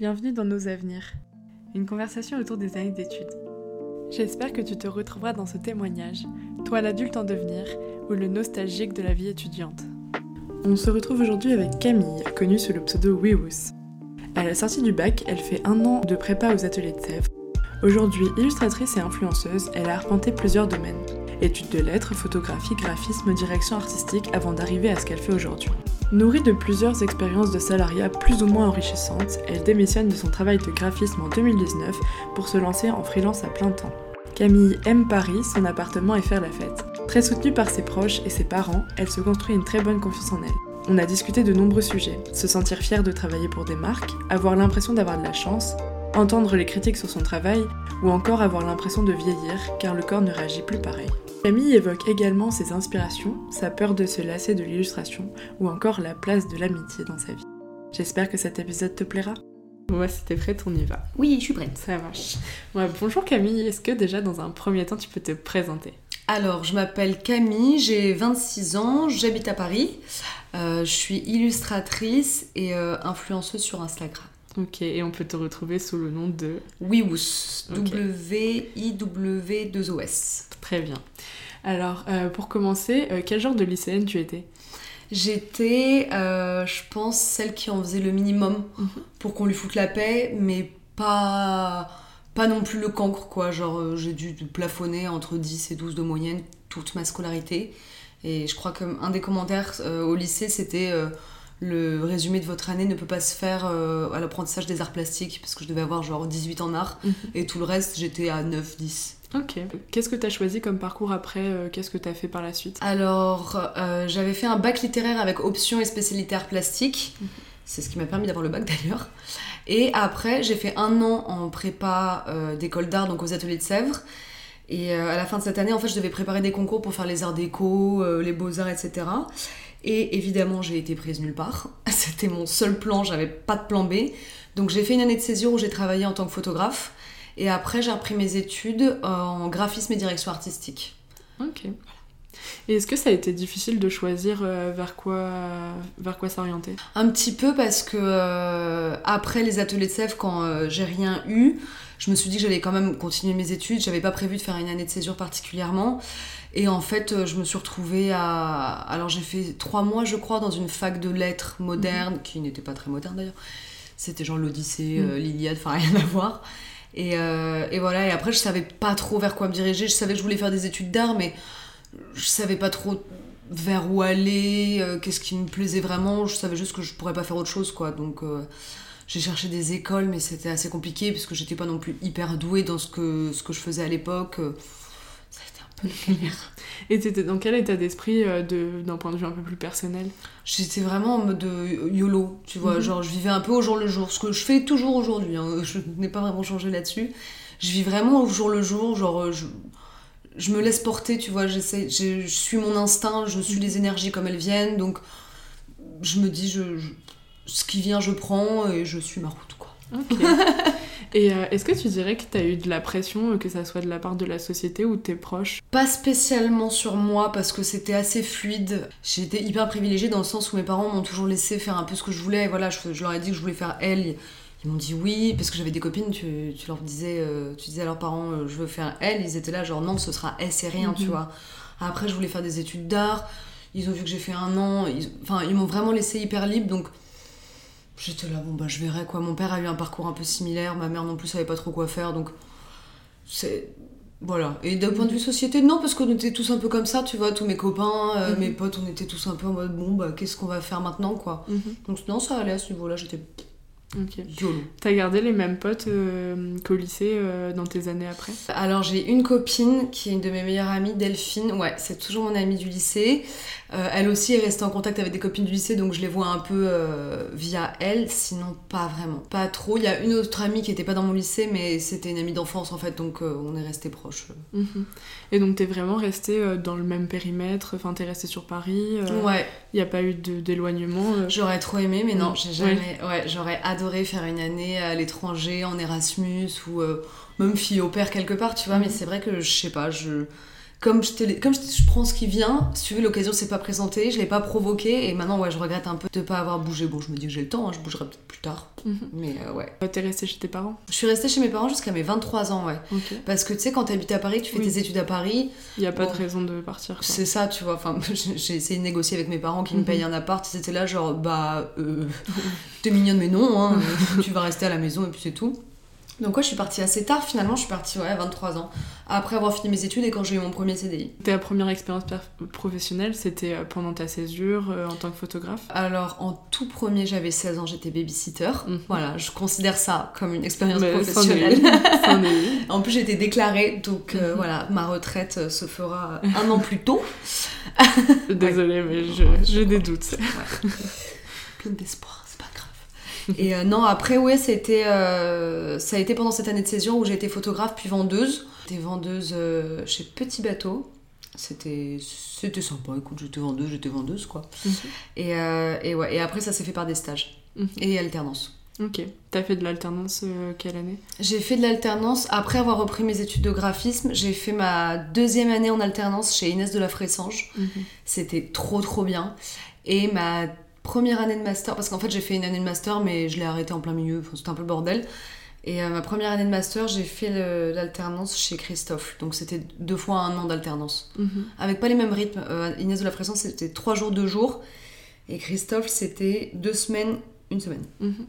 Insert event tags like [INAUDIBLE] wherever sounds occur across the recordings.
Bienvenue dans Nos Avenirs, une conversation autour des années d'études. J'espère que tu te retrouveras dans ce témoignage, toi l'adulte en devenir ou le nostalgique de la vie étudiante. On se retrouve aujourd'hui avec Camille, connue sous le pseudo Wiwus. À la sortie du bac, elle fait un an de prépa aux ateliers de Sèvres. Aujourd'hui illustratrice et influenceuse, elle a arpenté plusieurs domaines. Études de lettres, photographie, graphisme, direction artistique avant d'arriver à ce qu'elle fait aujourd'hui. Nourrie de plusieurs expériences de salariat plus ou moins enrichissantes, elle démissionne de son travail de graphisme en 2019 pour se lancer en freelance à plein temps. Camille aime Paris, son appartement et faire la fête. Très soutenue par ses proches et ses parents, elle se construit une très bonne confiance en elle. On a discuté de nombreux sujets, se sentir fière de travailler pour des marques, avoir l'impression d'avoir de la chance, entendre les critiques sur son travail, ou encore avoir l'impression de vieillir car le corps ne réagit plus pareil. Camille évoque également ses inspirations, sa peur de se lasser de l'illustration, ou encore la place de l'amitié dans sa vie. J'espère que cet épisode te plaira. Moi, si t'es prête, on y va. Oui, je suis prête. Ça marche. bonjour Camille, est-ce que déjà dans un premier temps tu peux te présenter? Alors, je m'appelle Camille, j'ai 26 ans, j'habite à Paris, euh, je suis illustratrice et euh, influenceuse sur Instagram. Ok, et on peut te retrouver sous le nom de Wiwus. W-I-W-2-O-S. Très bien. Alors, euh, pour commencer, euh, quel genre de lycéenne tu étais? J'étais, euh, je pense, celle qui en faisait le minimum mhm. pour qu'on lui foute la paix, mais pas, pas non plus le cancre, quoi. Genre, j'ai dû plafonner entre 10 et 12 de moyenne toute ma scolarité. Et je crois qu'un des commentaires au lycée, c'était le résumé de votre année ne peut pas se faire euh, à l'apprentissage des arts plastiques parce que je devais avoir genre 18 en art mhm. et tout le reste j'étais à 9 10 Ok. Qu'est-ce que tu as choisi comme parcours après euh, Qu'est-ce que tu as fait par la suite? Alors, euh, j'avais fait un bac littéraire avec option et spécialité arts plastiques. Mhm. C'est ce qui m'a permis d'avoir le bac d'ailleurs. Et après, j'ai fait un an en prépa d'école d'art, donc aux ateliers de Sèvres. Et à la fin de cette année, en fait, je devais préparer des concours pour faire les arts déco, les beaux-arts, etc. Et évidemment, j'ai été prise nulle part. [LAUGHS] C'était mon seul plan, j'avais pas de plan B. Donc j'ai fait une année de césure où j'ai travaillé en tant que photographe. Et après, j'ai repris mes études en graphisme et direction artistique. Ok. Et est-ce que ça a été difficile de choisir euh, vers quoi, vers quoi s'orienter? Un petit peu parce que euh, après les ateliers de sèvres, quand euh, j'ai rien eu, je me suis dit que j'allais quand même continuer mes études. J'avais pas prévu de faire une année de césure particulièrement. Et en fait, euh, je me suis retrouvée à. Alors, j'ai fait trois mois, je crois, dans une fac de lettres moderne, mhm. qui n'était pas très moderne d'ailleurs. C'était genre l'Odyssée, mhm. euh, l'Iliade, enfin [LAUGHS] rien à voir. Et, euh, et, voilà, et après, je savais pas trop vers quoi me diriger. Je savais que je voulais faire des études d'art, mais je savais pas trop vers où aller, qu'est-ce qui me plaisait vraiment. Je savais juste que je pourrais pas faire autre chose, quoi. Donc. j'ai cherché des écoles, mais c'était assez compliqué parce que j'étais pas non plus hyper douée dans ce que, ce que je faisais à l'époque. Et t'étais dans quel état d'esprit euh, d'un point de vue un peu plus personnel? J'étais vraiment en mode euh, YOLO, tu vois, mhm. genre je vivais un peu au jour le jour, ce que je fais toujours aujourd'hui, hein, [LAUGHS] je n'ai pas vraiment changé là-dessus. Je vis vraiment au jour le jour, genre euh, je, je me laisse porter, tu vois, j'essaie, je, suis mon instinct, je suis les énergies comme elles viennent, donc je me dis, je, ce qui vient je prends et je suis ma route, quoi. Ok. [LAUGHS] Et euh, est-ce que tu dirais que tu as eu de la pression, euh, que ça soit de la part de la société ou de tes proches? Pas spécialement sur moi parce que c'était assez fluide. J'étais hyper privilégiée dans le sens où mes parents m'ont toujours laissé faire un peu ce que je voulais. Voilà, je, leur ai dit que je voulais faire elle. Ils m'ont dit oui, parce que j'avais des copines, tu, leur disais, euh, tu disais à leurs parents, je veux faire elle. Ils étaient là, genre non, ce sera S et rien, tu mhm. vois. Après, je voulais faire des études d'art. Ils ont vu que j'ai fait un an. Enfin, ils m'ont vraiment laissé hyper libre. Donc, J'étais là, bon bah je verrai quoi. Mon père a eu un parcours un peu similaire, ma mère non plus savait pas trop quoi faire, donc c'est. Voilà. Et d'un point de vue société, non, parce qu'on était tous un peu comme ça, tu vois, tous mes copains, euh, mhm. mes potes, on était tous un peu en mode bon bah qu'est-ce qu'on va faire maintenant quoi. Mhm. Donc non, ça allait à ce niveau-là, j'étais Ok. T'as gardé les mêmes potes euh, qu'au lycée euh, dans tes années après? Alors j'ai une copine qui est une de mes meilleures amies, Delphine. Ouais, c'est toujours mon amie du lycée. Euh, elle aussi est restée en contact avec des copines du lycée, donc je les vois un peu via elle. Sinon, pas vraiment. Pas trop. Il y a une autre amie qui était pas dans mon lycée, mais c'était une amie d'enfance en fait, donc on est restés proches. Mhm. Et donc t'es vraiment restée dans le même périmètre? Enfin, t'es restée sur Paris Ouais. Il n'y a pas eu d'éloignement J'aurais trop aimé, mais non, j'ai jamais. Ouais, j'aurais adoré faire une année à l'étranger, en Erasmus, ou euh, même fille au père quelque part, tu vois, mais mhm. c'est vrai que je sais pas, je comme je, te comme je, je prends ce qui vient, si tu veux, l'occasion s'est pas présentée, je l'ai pas provoqué, et maintenant, ouais, je regrette un peu de pas avoir bougé. Bon, je me dis que j'ai le temps, hein, je bougerai peut-être plus tard, Mhm. mais euh, ouais. T'es resté chez tes parents? Je suis restée chez mes parents jusqu'à mes 23 ans, ouais. Parce que tu sais, quand t'habites à Paris, tu fais Oui. tes études à Paris, Il n'y a pas Bon. de raison de partir. c'est ça, tu vois. Enfin, [LAUGHS] j'ai essayé de négocier avec mes parents qui me Mhm. payent un appart, ils étaient là, genre, bah, euh, [LAUGHS] t'es mignonne, mais non, hein, [LAUGHS] tu vas rester à la maison, et puis c'est tout. Donc, ouais, je suis partie assez tard, finalement, je suis partie, ouais, à 23 ans, après avoir fini mes études et quand j'ai eu mon premier CDI. Ta première expérience professionnelle, c'était euh, pendant ta césure euh, en tant que photographe? Alors, en tout premier, j'avais 16 ans, j'étais babysitter. Mhm. Voilà, je considère ça comme une expérience Mais professionnelle. [LAUGHS] En plus, j'ai été déclarée, donc euh, Mhm. voilà, ma retraite se fera un an plus tôt. [LAUGHS] Désolée, mais je- j'ai des doutes. Plein d'espoir. Et euh, non, après, ouais, c'était, euh, ça a été pendant cette année de césure où j'ai été photographe puis vendeuse. J'étais vendeuse euh, chez Petit Bateau. C'était, c'était sympa, écoute, j'étais vendeuse, j'étais vendeuse, quoi. Mhm. Et, euh, et ouais, et après, ça s'est fait par des stages Mhm. et alternance. Ok. T'as fait de l'alternance quelle année? J'ai fait de l'alternance. Après avoir repris mes études de graphisme, j'ai fait ma deuxième année en alternance chez Inès de la Fressange. C'était trop trop bien. Et ma première année de master, parce qu'en fait j'ai fait une année de master, mais je l'ai arrêtée en plein milieu, c'était un peu le bordel. Et euh, ma première année de master, j'ai fait l'alternance chez Christophe. Donc c'était deux fois un an d'alternance. Mhm. Avec pas les mêmes rythmes. Euh, Inès de la Fressange, c'était trois jours, deux jours. Et Christophe, c'était deux semaines, une semaine. Mhm.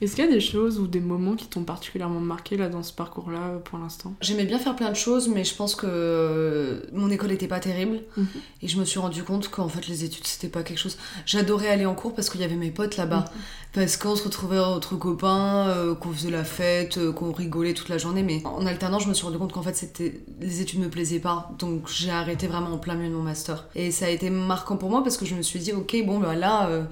Est-ce qu'il y a des choses ou des moments qui t'ont particulièrement marqué là dans ce parcours-là euh, pour l'instant? J'aimais bien faire plein de choses, mais je pense que euh, mon école était pas terrible. Mhm. Et je me suis rendu compte qu'en fait, les études, c'était pas quelque chose. J'adorais aller en cours parce qu'il y avait mes potes là-bas. Parce qu'on se retrouvait entre copains, euh, qu'on faisait la fête, euh, qu'on rigolait toute la journée. Mais en alternance, je me suis rendu compte qu'en fait, c'était les études me plaisaient pas. Donc j'ai arrêté vraiment en plein milieu de mon master. Et ça a été marquant pour moi parce que je me suis dit, ok, bon, bah là, euh,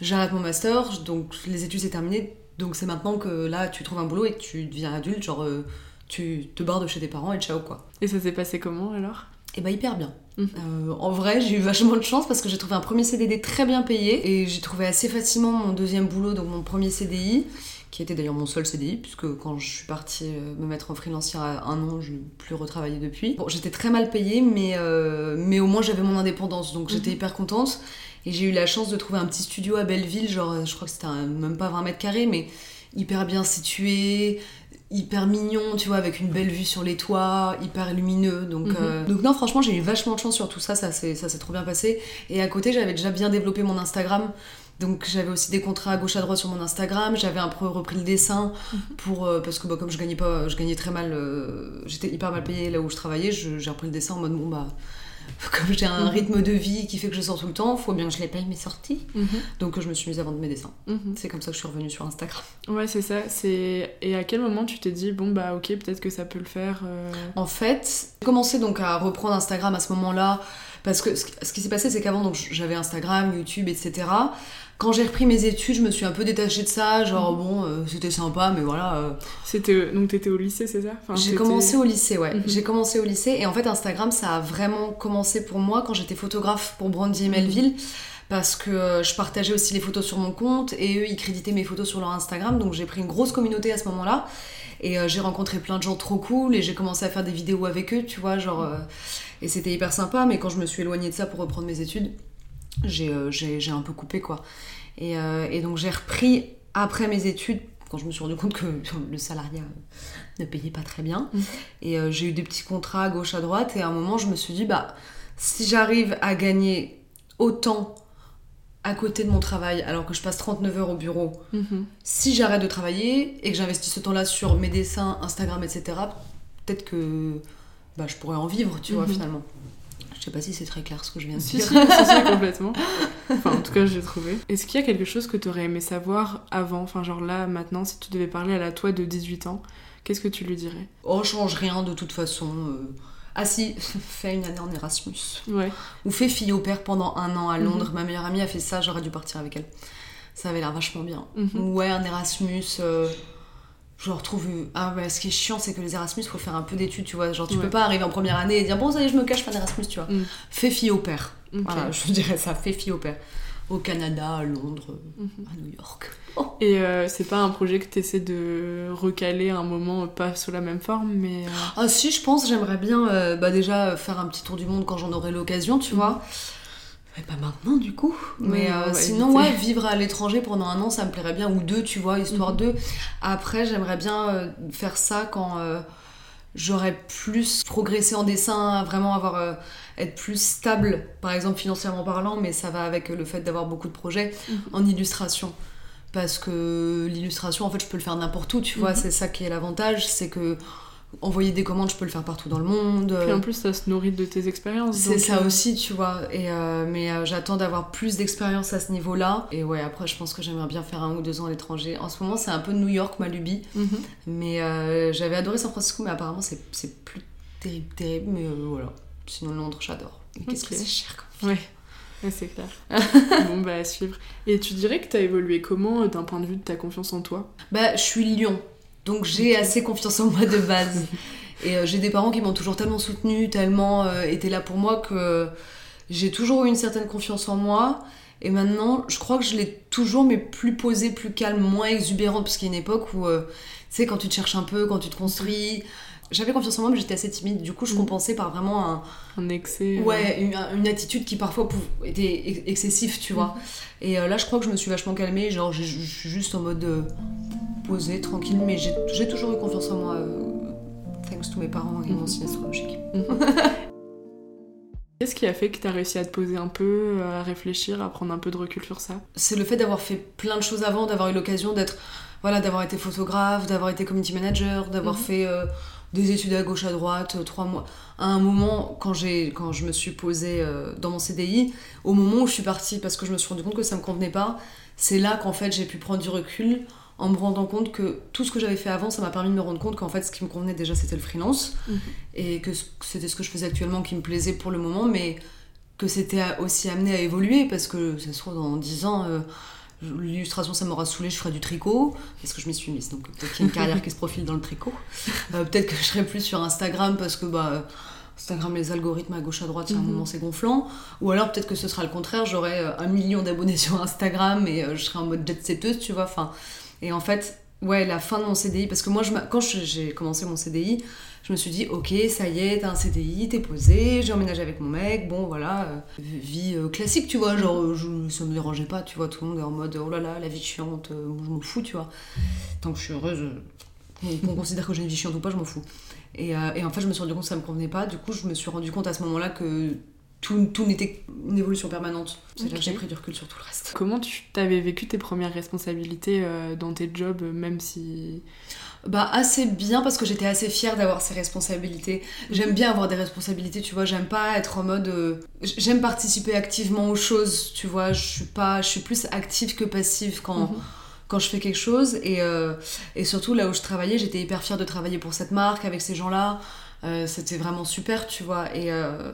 j'arrête mon master. Donc les études, c'est terminé. Donc c'est maintenant que là, tu trouves un boulot et que tu deviens adulte. Genre, euh, tu te barres de chez tes parents et ciao, quoi. Et ça s'est passé comment alors? Et bah hyper bien. Mhm. Euh, en vrai, j'ai eu vachement de chance parce que j'ai trouvé un premier CDD très bien payé et j'ai trouvé assez facilement mon deuxième boulot, donc mon premier CDI, qui était d'ailleurs mon seul CDI, puisque quand je suis partie euh, me mettre en freelance il y a un an, je n'ai plus retravaillé depuis. Bon, j'étais très mal payée, mais, euh, mais au moins j'avais mon indépendance, donc j'étais Mhm. hyper contente. Et j'ai eu la chance de trouver un petit studio à Belleville, genre euh, je crois que c'était même pas 20 mètres carrés, mais hyper bien situé, hyper mignon, tu vois, avec une belle vue sur les toits, hyper lumineux. Donc, Mhm. euh, donc non, franchement, j'ai eu vachement de chance sur tout ça, ça s'est trop bien passé. Et à côté, j'avais déjà bien développé mon Instagram. Donc j'avais aussi des contrats à gauche à droite sur mon Instagram, j'avais un peu repris le dessin pour euh, parce que bah, comme je gagnais pas je gagnais très mal euh, j'étais hyper mal payée là où je travaillais, j'ai repris le dessin en mode bon bah [LAUGHS] comme j'ai un Mhm. rythme de vie qui fait que je sors tout le temps, faut bien que je les paye mes sorties. Mhm. Donc je me suis mise à vendre mes dessins. Mhm. C'est comme ça que je suis revenue sur Instagram. Ouais, c'est ça. C'est et à quel moment tu t'es dit bon bah ok peut-être que ça peut le faire. euh, En fait, j'ai commencé donc à reprendre Instagram à ce moment-là parce que ce qui- ce qui s'est passé c'est qu'avant donc j'avais Instagram, YouTube, etc. Quand j'ai repris mes études, je me suis un peu détachée de ça, genre bon, euh, c'était sympa, mais voilà. euh, C'était donc t'étais au lycée, c'est ça? Enfin, j'ai commencé au lycée, ouais. Mhm. J'ai commencé au lycée et en fait Instagram ça a vraiment commencé pour moi quand j'étais photographe pour Brandy et Mhm. Melville parce que euh, je partageais aussi les photos sur mon compte et eux ils créditaient mes photos sur leur Instagram donc j'ai pris une grosse communauté à ce moment-là et euh, j'ai rencontré plein de gens trop cool et j'ai commencé à faire des vidéos avec eux, tu vois, genre euh, et c'était hyper sympa mais quand je me suis éloignée de ça pour reprendre mes études, j'ai euh, j'ai un peu coupé quoi. Et, euh, et donc j'ai repris après mes études quand je me suis rendu compte que le salariat ne payait pas très bien. Mhm. Et euh, j'ai eu des petits contrats à gauche à droite. Et à un moment, je me suis dit, bah, si j'arrive à gagner autant à côté de mon travail, alors que je passe 39 heures au bureau, Mhm. si j'arrête de travailler et que j'investis ce temps-là sur mes dessins, Instagram, etc., peut-être que bah, je pourrais en vivre, tu vois, Mhm. finalement. Je sais pas si c'est très clair ce que je viens de Si, dire. si, si, si, [LAUGHS] complètement. Enfin, en tout cas, j'ai trouvé. Est-ce qu'il y a quelque chose que tu aurais aimé savoir avant? Enfin, genre là, maintenant, si tu devais parler à la toi de 18 ans, qu'est-ce que tu lui dirais? Oh, change rien de toute façon. euh. Ah si, [LAUGHS] fais une année en Erasmus. Ouais. Ou fais fille au père pendant un an à Mhm. Londres. Ma meilleure amie a fait ça, j'aurais dû partir avec elle. Ça avait l'air vachement bien. Mhm. Ouais, un Erasmus. euh, je retrouve. Ah, ouais, ce qui est chiant, c'est que les Erasmus, faut faire un peu d'études, tu vois. Genre, tu Ouais. peux pas arriver en première année et dire bon, ça y est, je me cache, je fais un Erasmus, tu vois. Mm. Fais fille au père. Voilà, je [LAUGHS] dirais ça, fais fille au père. au Canada, à Londres, Mhm. à New York. Et euh, c'est pas un projet que tu essaies de recaler à un moment, pas sous la même forme, mais. euh, Ah si, je pense, j'aimerais bien euh, bah, déjà faire un petit tour du monde quand j'en aurai l'occasion, tu vois. Mais pas maintenant du coup. Mais Ouais, euh, sinon, éviter. ouais, vivre à l'étranger pendant un an, ça me plairait bien. Ou deux, tu vois, histoire Mhm. de. Après, j'aimerais bien euh, faire ça quand euh, j'aurais plus progressé en dessin, vraiment avoir. être plus stable, par exemple financièrement parlant, mais ça va avec le fait d'avoir beaucoup de projets Mhm. en illustration. Parce que l'illustration, en fait, je peux le faire n'importe où, tu vois, c'est ça qui est l'avantage, c'est que envoyer des commandes, je peux le faire partout dans le monde. Puis en plus, ça se nourrit de tes expériences. C'est donc, ça euh, aussi, tu vois. Et, euh, mais euh, j'attends d'avoir plus d'expérience à ce niveau-là. Et ouais, après, je pense que j'aimerais bien faire un ou deux ans à l'étranger. En ce moment, c'est un peu New York, ma lubie. mhm. Mais euh, j'avais adoré San Francisco, mais apparemment, c'est plus terrible, terrible. Mais voilà. Sinon, Londres, j'adore. Mais qu'est-ce que c'est cher quand Ouais, c'est clair. [LAUGHS] bon, bah à suivre. Et tu dirais que t'as évolué comment d'un point de vue de ta confiance en toi? Bah, je suis lion. Donc j'ai assez confiance en moi de base. Et euh, j'ai des parents qui m'ont toujours tellement soutenue, tellement euh, été là pour moi que j'ai toujours eu une certaine confiance en moi. Et maintenant, je crois que je l'ai toujours, mais plus posée, plus calme, moins exubérante, parce qu'il y a une époque où, euh, tu sais, quand tu te cherches un peu, quand tu te construis. J'avais confiance en moi, mais j'étais assez timide. Du coup, je Mhm. compensais par vraiment un, Un excès euh, Ouais, une, une attitude qui parfois était ex- excessive, tu vois. Et euh, là, je crois que je me suis vachement calmée. Genre, je suis juste en mode euh, posée, tranquille. Mais j'ai toujours eu confiance en moi, euh, thanks to mes parents et mon Mhm. signe astrologique. Qu'est-ce qui a fait que t'as réussi à te poser un peu, à réfléchir, à prendre un peu de recul sur ça? C'est le fait d'avoir fait plein de choses avant, d'avoir eu l'occasion d'être. Voilà, d'avoir été photographe, d'avoir été community manager, d'avoir fait euh, des études à gauche, à droite, euh, trois mois. À un moment, quand, j'ai, quand je me suis posée euh, dans mon CDI, au moment où je suis partie, parce que je me suis rendu compte que ça me convenait pas, c'est là qu'en fait j'ai pu prendre du recul en me rendant compte que tout ce que j'avais fait avant, ça m'a permis de me rendre compte qu'en fait ce qui me convenait déjà c'était le freelance Mhm. et que c'était ce que je faisais actuellement qui me plaisait pour le moment, mais que c'était aussi amené à évoluer parce que ça se trouve dans 10 ans. euh, L'illustration, ça m'aura saoulé, je ferai du tricot, parce que je m'y suis mise, donc peut-être qu'il y a une carrière qui se profile dans le tricot. Euh, peut-être que je serai plus sur Instagram, parce que bah, Instagram, les algorithmes à gauche à droite, a un Mhm. moment c'est gonflant. Ou alors peut-être que ce sera le contraire, j'aurai euh, un million d'abonnés [LAUGHS] sur Instagram et euh, je serai en mode jet setteuse, tu vois. Enfin, et en fait, ouais, la fin de mon CDI, parce que moi, je quand j'ai commencé mon CDI, je me suis dit, ok, ça y est, t'as un CDI, t'es posé, j'ai emménagé avec mon mec, bon voilà, euh, vie euh, classique, tu vois, genre, euh, je, ça me dérangeait pas, tu vois, tout le monde est en mode, oh là là, la vie chiante, je m'en fous, tu vois. Tant que je suis heureuse, qu'on considère que j'ai une vie chiante ou pas, je m'en fous. Et, et en fait, je me suis rendu compte que ça me convenait pas, du coup, je me suis rendu compte à ce moment-là que tout, tout n'était une évolution permanente. C'est là Ok. que j'ai pris du recul sur tout le reste. Comment tu t'avais vécu tes premières responsabilités euh, dans tes jobs, euh, même si... Bah assez bien parce que j'étais assez fière d'avoir ces responsabilités. J'aime bien avoir des responsabilités, tu vois, j'aime pas être en mode euh, j'aime participer activement aux choses, tu vois, je suis pas je suis plus active que passive quand Mhm. quand je fais quelque chose et euh, et surtout là où je travaillais, j'étais hyper fière de travailler pour cette marque avec ces gens-là. Euh, c'était vraiment super, tu vois et euh,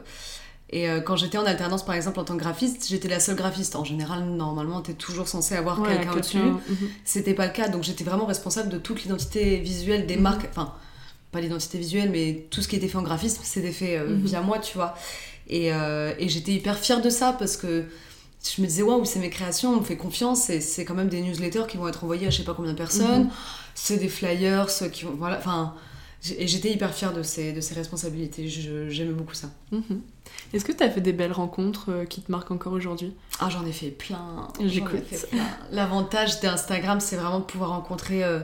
et euh, quand j'étais en alternance, par exemple, en tant que graphiste, j'étais la seule graphiste. En général, normalement, t'es toujours censé avoir Ouais, quelqu'un au-dessus Mhm. c'était pas le cas donc j'étais vraiment responsable de toute l'identité visuelle des Mhm. marques enfin pas l'identité visuelle mais tout ce qui était fait en graphisme c'était fait euh, Mhm. via moi tu vois et, euh, et j'étais hyper fière de ça parce que je me disais waouh c'est mes créations on me fait confiance et c'est quand même des newsletters qui vont être envoyés à je sais pas combien de personnes Mhm. c'est des flyers ceux qui vont voilà enfin et j'étais hyper fière de ces, de ces responsabilités j'aimais beaucoup ça Mhm. Est-ce que t'as fait des belles rencontres euh, qui te marquent encore aujourd'hui? Ah, j'en ai fait plein. J'écoute. L'avantage d'Instagram, c'est vraiment de pouvoir rencontrer, euh,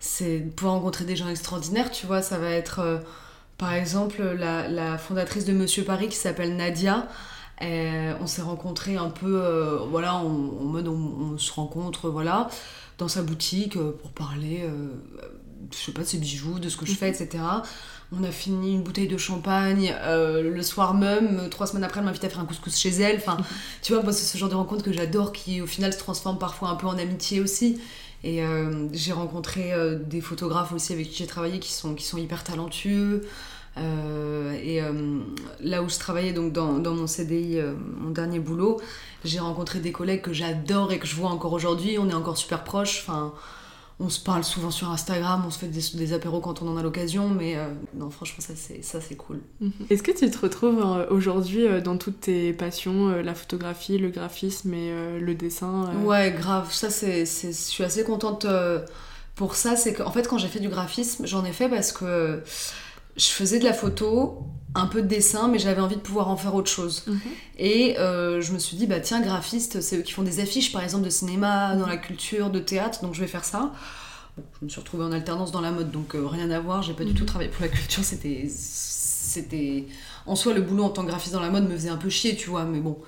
c'est pouvoir rencontrer des gens extraordinaires. Tu vois, ça va être, euh, par exemple, la, la fondatrice de Monsieur Paris qui s'appelle Nadia. Euh, on s'est rencontrés un peu, euh, voilà, en, mode on, on se rencontre, voilà, dans sa boutique pour parler, je sais pas, de ses bijoux, de ce que je fais, etc. On a fini une bouteille de champagne euh, le soir même. Trois semaines après, elle m'invite à faire un couscous chez elle. Enfin, tu vois, moi, c'est ce genre de rencontre que j'adore qui, au final, se transforme parfois un peu en amitié aussi. Et euh, j'ai rencontré euh, des photographes aussi avec qui j'ai travaillé qui sont, qui sont hyper talentueux. Euh, et euh, là où je travaillais, donc dans, dans mon CDI, euh, mon dernier boulot, j'ai rencontré des collègues que j'adore et que je vois encore aujourd'hui. On est encore super proches. Enfin, on se parle souvent sur Instagram, on se fait des, apéros quand on en a l'occasion, mais euh, non, franchement, ça c'est, ça, c'est cool. Mhm. Est-ce que tu te retrouves euh, aujourd'hui euh, dans toutes tes passions, la photographie, le graphisme et le dessin Ouais, grave. Ça, c'est, je suis assez contente pour ça. C'est qu'en fait, quand j'ai fait du graphisme, j'en ai fait parce que je faisais de la photo, un peu de dessin, mais j'avais envie de pouvoir en faire autre chose. Mhm. Et je me suis dit, bah tiens, graphiste, c'est eux qui font des affiches, par exemple, de cinéma, dans la culture, de théâtre, donc je vais faire ça je me suis retrouvée en alternance dans la mode, donc euh, rien à voir. J'ai pas du tout mhm. travaillé pour la culture. C'était, c'était en soi le boulot en tant que graphiste dans la mode me faisait un peu chier, tu vois. Mais bon.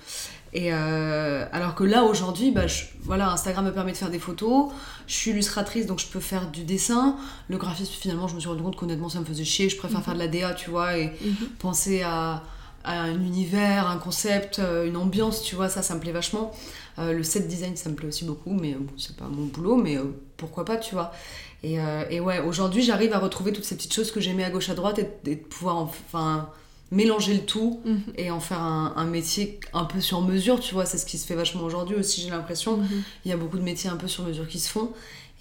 Et euh, alors que là aujourd'hui, bah, voilà, Instagram me permet de faire des photos. Je suis illustratrice, donc je peux faire du dessin. Le graphisme, finalement, je me suis rendu compte qu'honnêtement, ça me faisait chier. Je préfère mhm. faire de la DA, tu vois, et mhm. penser à, à, un univers, un concept, euh, une ambiance, tu vois. Ça, ça me plaît vachement. Euh, le set design, ça me plaît aussi beaucoup, mais bon, c'est pas mon boulot, mais euh, pourquoi pas, tu vois. Et, et ouais, aujourd'hui, j'arrive à retrouver toutes ces petites choses que j'aimais à gauche à droite et, de pouvoir enfin mélanger le tout mhm. et en faire un, un, métier un peu sur mesure, tu vois. C'est ce qui se fait vachement aujourd'hui aussi, j'ai l'impression. Mhm. Il y a beaucoup de métiers un peu sur mesure qui se font.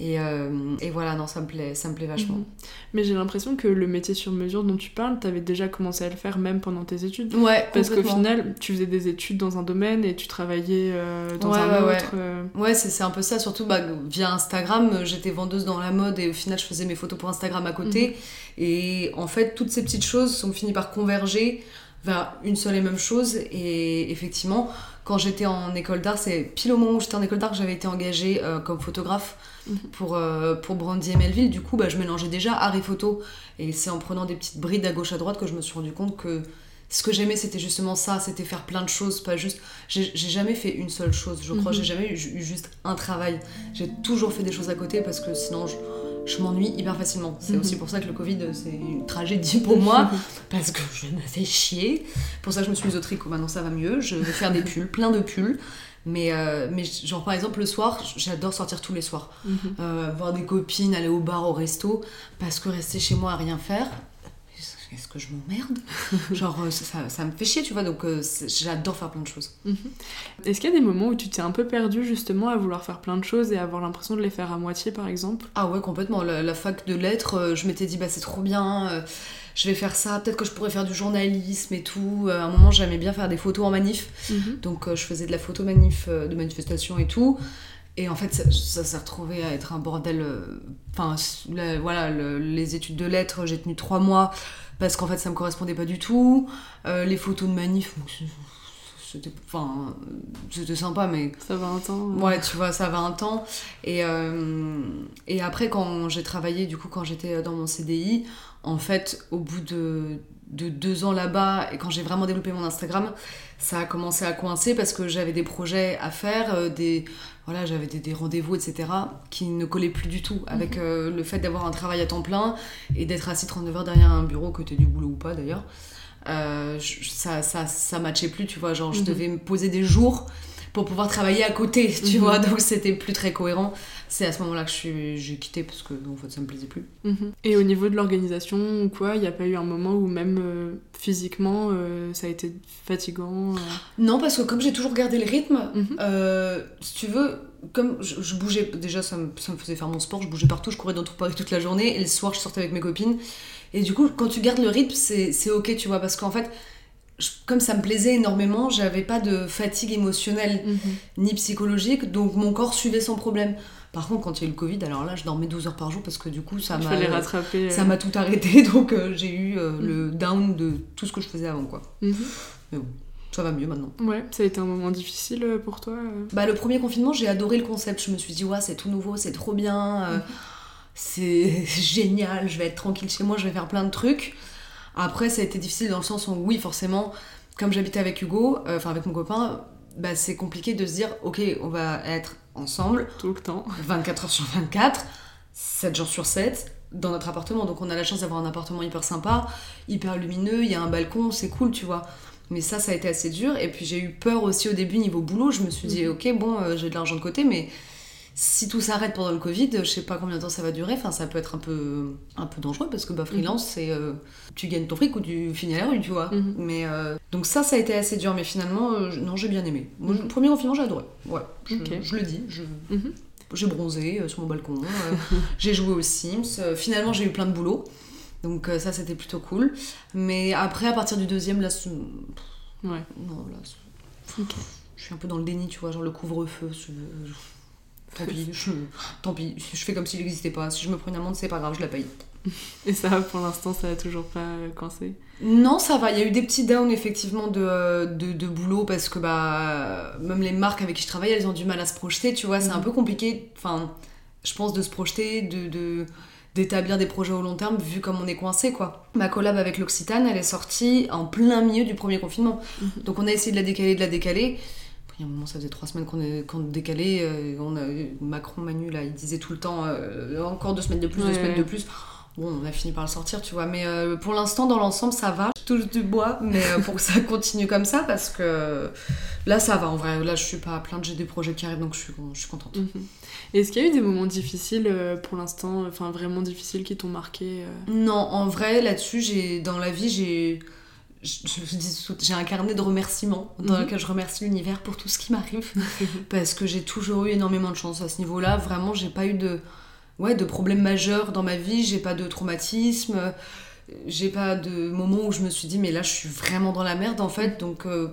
Et, euh, et, voilà, non, ça me plaît, ça me plaît vachement. Mhm. Mais j'ai l'impression que le métier sur mesure dont tu parles, tu avais déjà commencé à le faire même pendant tes études. Ouais, Parce qu'au final, tu faisais des études dans un domaine et tu travaillais euh, dans un ouais, autre. Euh. Ouais, c'est un peu ça. Surtout bah, via Instagram, j'étais vendeuse dans la mode et au final, je faisais mes photos pour Instagram à côté. Mhm. Et en fait, toutes ces petites choses sont finies par converger vers une seule et même chose. Et effectivement, quand j'étais en école d'art, c'est pile au moment où j'étais en école d'art que j'avais été engagée comme photographe Mhm. pour, euh, pour Brandy et Melville. Du coup, bah, je mélangeais déjà art et photo. Et c'est en prenant des petites brides à gauche à droite que je me suis rendu compte que ce que j'aimais, c'était justement ça, c'était faire plein de choses, pas juste. J'ai jamais fait une seule chose, je crois. Mhm. J'ai jamais eu, juste un travail. J'ai toujours fait des choses à côté parce que sinon, je, je m'ennuie hyper facilement. C'est mhm. aussi pour ça que le Covid, c'est une tragédie pour moi, [LAUGHS] parce que je me fais chier. Pour ça, que je me suis mise au tricot. Maintenant, ça va mieux. Je vais faire des [LAUGHS] pulls, plein de pulls. Mais, euh, mais genre par exemple le soir, j'adore sortir tous les soirs. Mhm. Euh, voir des copines, aller au bar, au resto, parce que rester chez moi à rien faire, est-ce que je m'emmerde? [LAUGHS] Genre euh, ça, ça, me fait chier, tu vois, donc j'adore faire plein de choses. Mhm. Est-ce qu'il y a des moments où tu t'es un peu perdu justement à vouloir faire plein de choses et avoir l'impression de les faire à moitié par exemple? Ah ouais, complètement. La, la fac de lettres, je m'étais dit bah c'est trop bien je vais faire ça, peut-être que je pourrais faire du journalisme et tout. Euh, à un moment, j'aimais bien faire des photos en manif, mhm. donc euh, je faisais de la photo manif, euh, de manifestation et tout. Et en fait, ça, s'est retrouvé à être un bordel. Enfin, voilà, les études de lettres, j'ai tenu trois mois parce qu'en fait, ça me correspondait pas du tout. les photos de manif, c'était enfin c'était sympa mais ça va un temps ouais tu vois ça va un temps et et après quand j'ai travaillé du coup quand j'étais dans mon CDI en fait, au bout de, deux ans là-bas, et quand j'ai vraiment développé mon Instagram, ça a commencé à coincer parce que j'avais des projets à faire, euh, des voilà, j'avais des, rendez-vous, etc., qui ne collaient plus du tout avec mhm. euh, le fait d'avoir un travail à temps plein et d'être assis 39 heures derrière un bureau, que tu du boulot ou pas d'ailleurs. Euh, ça, ça, ça matchait plus, tu vois, genre je mhm. devais me poser des jours pour pouvoir travailler à côté, tu mhm. vois, donc c'était plus très cohérent. C'est à ce moment-là que j'ai quitté parce que en fait, ça me plaisait plus. Mhm. Et au niveau de l'organisation ou quoi, il n'y a pas eu un moment où même euh, physiquement euh, ça a été fatigant euh Non, parce que comme j'ai toujours gardé le rythme, mhm. si tu veux, comme je, bougeais, déjà ça me, ça me, faisait faire mon sport, je bougeais partout, je courais dans tout Paris toute la journée et le soir je sortais avec mes copines. Et du coup, quand tu gardes le rythme, c'est ok, tu vois, parce qu'en fait, comme ça me plaisait énormément, j'avais pas de fatigue émotionnelle mhm. ni psychologique, donc mon corps suivait sans problème. Par contre, quand il y a eu le Covid, alors là, je dormais 12 heures par jour parce que du coup, ça m'a rattraper. Ça m'a tout arrêté, [LAUGHS] donc euh, j'ai eu euh, le down de tout ce que je faisais avant, quoi. Mhm. Mais bon, ça va mieux maintenant. Ouais, ça a été un moment difficile euh, pour toi Bah, le premier confinement, j'ai adoré le concept. Je me suis dit, ouais, c'est tout nouveau, c'est trop bien, c'est [LAUGHS] génial, je vais être tranquille chez moi, je vais faire plein de trucs. Après, ça a été difficile dans le sens où, oui, forcément, comme j'habitais avec Hugo, euh, enfin avec mon copain, bah, c'est compliqué de se dire, ok, on va être ensemble. Tout le temps. 24 heures sur 24, 7 jours sur 7, dans notre appartement. Donc on a la chance d'avoir un appartement hyper sympa, hyper lumineux, il y a un balcon, c'est cool, tu vois. Mais ça, ça a été assez dur. Et puis j'ai eu peur aussi au début niveau boulot. Je me suis dit, mhm. ok, bon, euh, j'ai de l'argent de côté, mais si tout s'arrête pendant le Covid, je sais pas combien de temps ça va durer. Enfin, ça peut être un peu, un peu dangereux parce que bah, freelance, mhm. c'est euh, tu gagnes ton fric ou tu finis à la rue, tu vois. Mhm. Mais euh, donc ça, ça a été assez dur. Mais finalement, euh, non, j'ai bien aimé. le mhm. premier confinement, j'ai adoré. Ouais, je, le dis. Je... j'ai bronzé sur mon balcon, [LAUGHS] j'ai joué aux Sims. finalement, j'ai eu plein de boulot. Donc ça, c'était plutôt cool. Mais après, à partir du deuxième, là, ouais. non, là, je suis un peu dans le déni, tu vois, genre le couvre-feu. Tant pis, je... tant pis, je fais comme s'il n'existait pas. Si je me prends une amende, c'est pas grave, je la paye. [LAUGHS] Et ça, pour l'instant, ça a toujours pas coincé? Non, ça va. Il y a eu des petits downs, effectivement, de, de, boulot parce que bah, même les marques avec qui je travaille, elles ont du mal à se projeter, tu vois. C'est un mhm. peu compliqué, enfin, je pense, de se projeter, de, de d'établir des projets au long terme vu comme on est coincé quoi. Ma collab avec l'Occitane, elle est sortie en plein milieu du premier confinement. Mhm. Donc on a essayé de la décaler, de la décaler. Il y a un moment, ça faisait trois semaines qu'on décalait. Euh, on a, Macron, Manu, là, il disait tout le temps euh, encore deux semaines de plus, deux semaines de plus. Bon, on a fini par le sortir, tu vois. Mais euh, pour l'instant, dans l'ensemble, ça va. Je touche du bois, mais pour que ça [LAUGHS] continue comme ça, parce que là, ça va. En vrai, là, je suis pas à plaindre. J'ai des projets qui arrivent, donc je suis, je suis contente. Mhm. Est-ce qu'il y a eu des moments difficiles pour l'instant, enfin vraiment difficiles qui t'ont marqué Non, en vrai, là-dessus, j'ai dans la vie, j'ai j'ai un carnet de remerciements dans mhm. lequel je remercie l'univers pour tout ce qui m'arrive [LAUGHS] parce que j'ai toujours eu énormément de chance à ce niveau-là. Vraiment, j'ai pas eu de, ouais, de problème majeur dans ma vie, j'ai pas de traumatisme, j'ai pas de moment où je me suis dit, mais là, je suis vraiment dans la merde en fait. Donc, euh,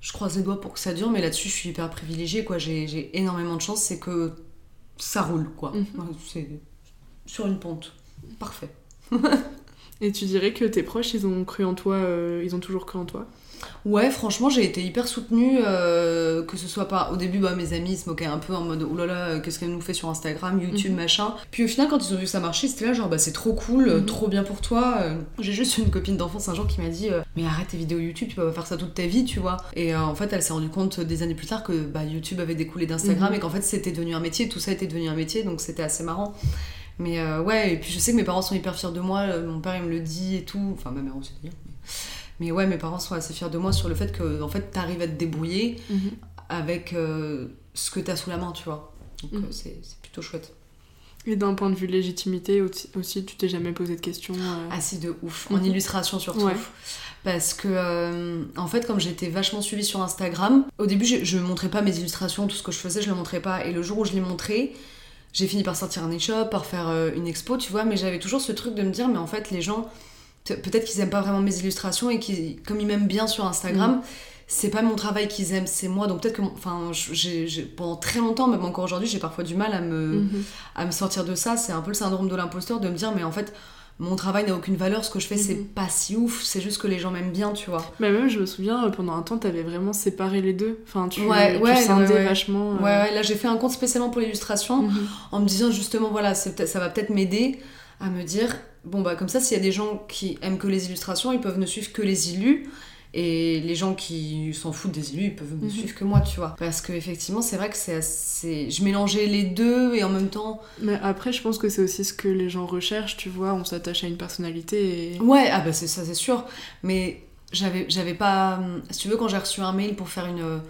je croise les doigts pour que ça dure, mais là-dessus, je suis hyper privilégiée. quoi. J'ai énormément de chance, c'est que ça roule, quoi. Mhm. C'est sur une pente. Parfait. [LAUGHS] Et tu dirais que tes proches, ils ont cru en toi, euh, ils ont toujours cru en toi? Ouais, franchement, j'ai été hyper soutenue, euh, que ce soit pas... Au début, bah, mes amis se moquaient un peu en mode « Oh là là, qu'est-ce qu'elle nous fait sur Instagram, YouTube, mhm. machin ?» Puis au final, quand ils ont vu que ça marchait, c'était là genre « Bah c'est trop cool, mhm. trop bien pour toi. Euh. J'ai juste une copine d'enfance un jour qui m'a dit Mais arrête tes vidéos YouTube, tu peux pas faire ça toute ta vie, tu vois. » Et en fait, elle s'est rendue compte des années plus tard que bah, YouTube avait découlé d'Instagram mhm. et qu'en fait, c'était devenu un métier, tout ça était devenu un métier, donc c'était assez marrant. Mais euh, ouais, et puis je sais que mes parents sont hyper fiers de moi, euh, mon père il me le dit et tout, enfin ma mère aussi d'ailleurs. Mais... ouais, mes parents sont assez fiers de moi sur le fait que en fait t'arrives à te débrouiller mhm. avec euh, ce que t'as sous la main, tu vois. Donc mhm. c'est plutôt chouette. Et d'un point de vue légitimité aussi, tu t'es jamais posé de questions Ah si, de ouf. En mhm. illustration surtout. Parce que, en fait, comme j'étais vachement suivie sur Instagram, au début, je, je montrais pas mes illustrations, tout ce que je faisais, je le montrais pas. Et le jour où je les montrais, j'ai fini par sortir un e-shop, par faire euh, une expo, tu vois, mais j'avais toujours ce truc de me dire, mais en fait, les gens, peut-être qu'ils aiment pas vraiment mes illustrations et qui, comme ils m'aiment bien sur Instagram, mm. c'est pas mon travail qu'ils aiment, c'est moi. Donc peut-être que, enfin, j'ai, pendant très longtemps, même encore aujourd'hui, j'ai parfois du mal à me, mm-hmm. à me sortir de ça. C'est un peu le syndrome de l'imposteur de me dire, mais en fait, mon travail n'a aucune valeur, ce que je fais c'est mhm. pas si ouf, c'est juste que les gens m'aiment bien, tu vois. Mais même je me souviens, euh, pendant un temps, t'avais vraiment séparé les deux. Enfin, tu, ouais, ouais, vachement. Euh. Ouais, là j'ai fait un compte spécialement pour l'illustration, mhm. en me disant justement, voilà, ça va peut-être m'aider à me dire, bon bah comme ça, s'il y a des gens qui aiment que les illustrations, ils peuvent ne suivre que les illus. Et les gens qui s'en foutent des élus, ils peuvent me mhm. suivre que moi, tu vois. Parce que effectivement, c'est vrai que c'est assez. Je mélangeais les deux et en même temps. Mais après, je pense que c'est aussi ce que les gens recherchent, tu vois. On s'attache à une personnalité. Et... Ouais, ah bah c'est ça, c'est sûr. Mais j'avais, j'avais pas. Si tu veux, quand j'ai reçu un mail pour faire une.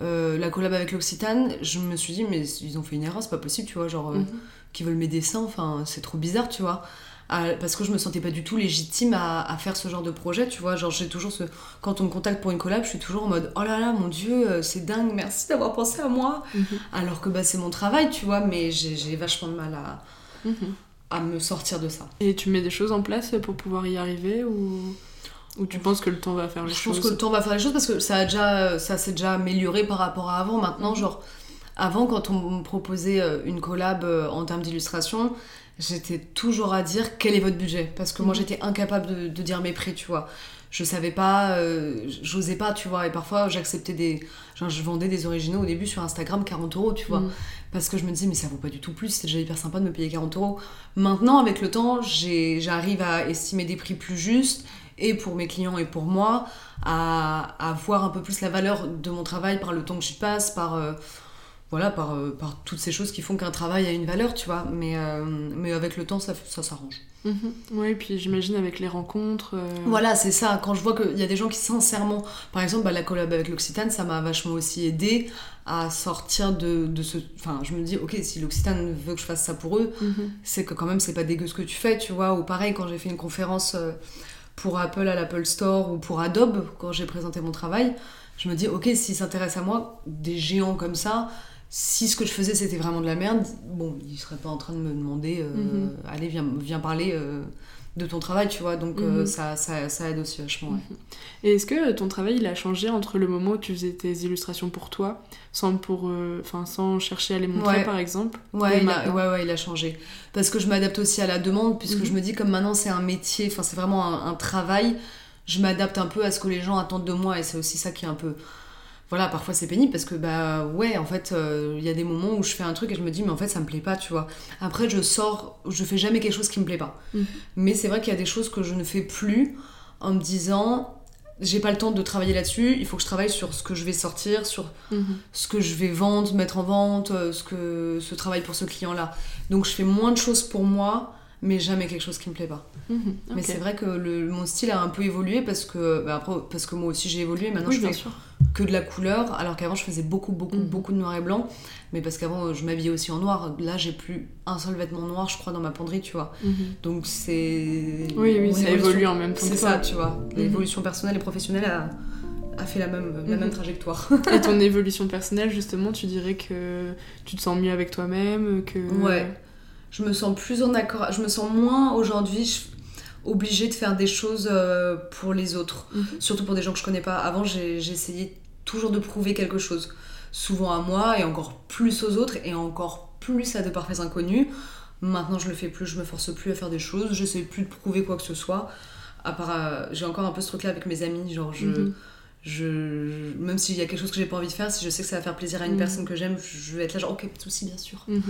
Euh, la collab avec l'Occitane, je me suis dit, mais ils ont fait une erreur, c'est pas possible, tu vois. Genre, euh, mhm. qui veulent mes dessins, enfin, c'est trop bizarre, tu vois parce que je me sentais pas du tout légitime à, faire ce genre de projet, tu vois. Genre, j'ai toujours ce. Quand on me contacte pour une collab, je suis toujours en mode oh là là, mon dieu, euh, c'est dingue, merci d'avoir pensé à moi. Mhm. Alors que bah, c'est mon travail, tu vois, mais j'ai vachement de mal à, mhm. à me sortir de ça. Et tu mets des choses en place pour pouvoir y arriver ou. Ou tu penses que le temps va faire les choses Je pense que le temps va faire les choses parce que ça, a déjà, ça s'est déjà amélioré par rapport à avant. Maintenant, mhm. genre, avant, quand on me proposait euh, une collab euh, en termes d'illustration, j'étais toujours à dire quel est votre budget. Parce que moi mhm. j'étais incapable de, dire mes prix tu vois. Je savais pas euh, j'osais pas tu vois. Et parfois j'acceptais des genre je vendais des originaux au début sur Instagram 40 euros tu vois. Mhm. parce que je me disais mais ça vaut pas du tout plus c'est déjà hyper sympa de me payer 40 euros. Maintenant avec le temps j'arrive à estimer des prix plus justes et pour mes clients et pour moi à, à voir un peu plus la valeur de mon travail par le temps que j'y passe par euh, voilà, par, euh, par toutes ces choses qui font qu'un travail a une valeur, tu vois. Mais, euh, mais avec le temps, ça, ça s'arrange. Mhm. Oui, et puis j'imagine avec les rencontres. Euh, voilà, c'est ça. Quand je vois qu'il y a des gens qui, sincèrement, par exemple, bah, la collab avec l'Occitane, ça m'a vachement aussi aidé à sortir de, de, ce. Enfin, je me dis, ok, si l'Occitane veut que je fasse ça pour eux, mhm. c'est que quand même, c'est pas dégueu ce que tu fais, tu vois. Ou pareil, quand j'ai fait une conférence pour Apple à l'Apple Store ou pour Adobe, quand j'ai présenté mon travail, je me dis, ok, s'ils s'intéressent à moi, des géants comme ça si ce que je faisais c'était vraiment de la merde, bon, il serait pas en train de me demander, euh, Mhm. allez, viens, viens parler euh, de ton travail, tu vois. Donc euh, Mhm. ça, ça, ça aide aussi vachement. ouais. Et est-ce que ton travail il a changé entre le moment où tu faisais tes illustrations pour toi, sans, pour, enfin, sans chercher à les montrer Ouais. par exemple Ouais, il a, ouais, ouais, il a changé. Parce que je m'adapte aussi à la demande, puisque Mhm. je me dis, comme maintenant c'est un métier, enfin c'est vraiment un, un travail, je m'adapte un peu à ce que les gens attendent de moi, et c'est aussi ça qui est un peu. Voilà, parfois c'est pénible parce que, bah ouais, en fait, euh, il y a des moments où je fais un truc et je me dis, mais en fait ça me plaît pas, tu vois. Après, je sors, je fais jamais quelque chose qui me plaît pas. Mhm. Mais c'est vrai qu'il y a des choses que je ne fais plus en me disant, j'ai pas le temps de travailler là-dessus, il faut que je travaille sur ce que je vais sortir, sur Mhm. ce que je vais vendre, mettre en vente, euh, ce, que, ce travail pour ce client-là. Donc je fais moins de choses pour moi, mais jamais quelque chose qui me plaît pas. Mhm. Mais c'est vrai que le, mon style a un peu évolué parce que, bah, après, parce que moi aussi j'ai évolué. Maintenant Oui, je fais sûr. que de la couleur, alors qu'avant je faisais beaucoup, beaucoup, Mhm. beaucoup de noir et blanc. Mais parce qu'avant je m'habillais aussi en noir. Là j'ai plus un seul vêtement noir, je crois, dans ma penderie, tu vois. Mhm. Donc c'est. Oui, oui, ça évolue en même temps C'est ça, tu vois. L'évolution personnelle et professionnelle a, a fait la même, la même trajectoire. [LAUGHS] Et ton évolution personnelle, justement, tu dirais que tu te sens mieux avec toi-même, que... Ouais. Je me sens plus en accord. Je me sens moins aujourd'hui obligée de faire des choses euh, pour les autres. Mhm. Surtout pour des gens que je connais pas. Avant, essayé toujours de prouver quelque chose. Souvent à moi et encore plus aux autres et encore plus à de parfaits inconnus. Maintenant, je le fais plus. Je me force plus à faire des choses. Je sais plus de prouver quoi que ce soit. À part, euh, j'ai encore un peu ce truc-là avec mes amis. Genre, je. Mhm. Je, même s'il y a quelque chose que j'ai pas envie de faire, si je sais que ça va faire plaisir à une Mhm. personne que j'aime, je vais être là genre ok, pas de soucis, bien sûr. Mhm.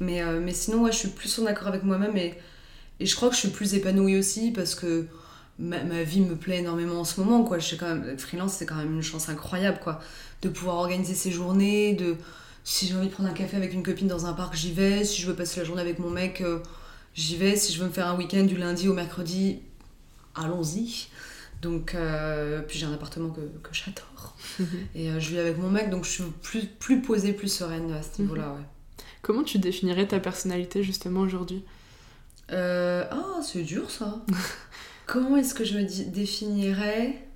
Mais, euh, mais sinon, ouais, je suis plus en accord avec moi-même et, et je crois que je suis plus épanouie aussi parce que ma, ma vie me plaît énormément en ce moment. Quoi. Je sais quand même, freelance, c'est quand même une chance incroyable quoi. de pouvoir organiser ses journées, de si j'ai envie de prendre un café avec une copine dans un parc, j'y vais. Si je veux passer la journée avec mon mec, euh, j'y vais. Si je veux me faire un week-end du lundi au mercredi, allons-y. Donc, euh, puis j'ai un appartement que, que j'adore. [LAUGHS] Et euh, je vis avec mon mec, donc je suis plus, plus posée, plus sereine à ce Mhm. niveau-là. Ouais. Comment tu définirais ta personnalité, justement, aujourd'hui? Euh, Ah, c'est dur ça. [LAUGHS] Comment est-ce que je me définirais?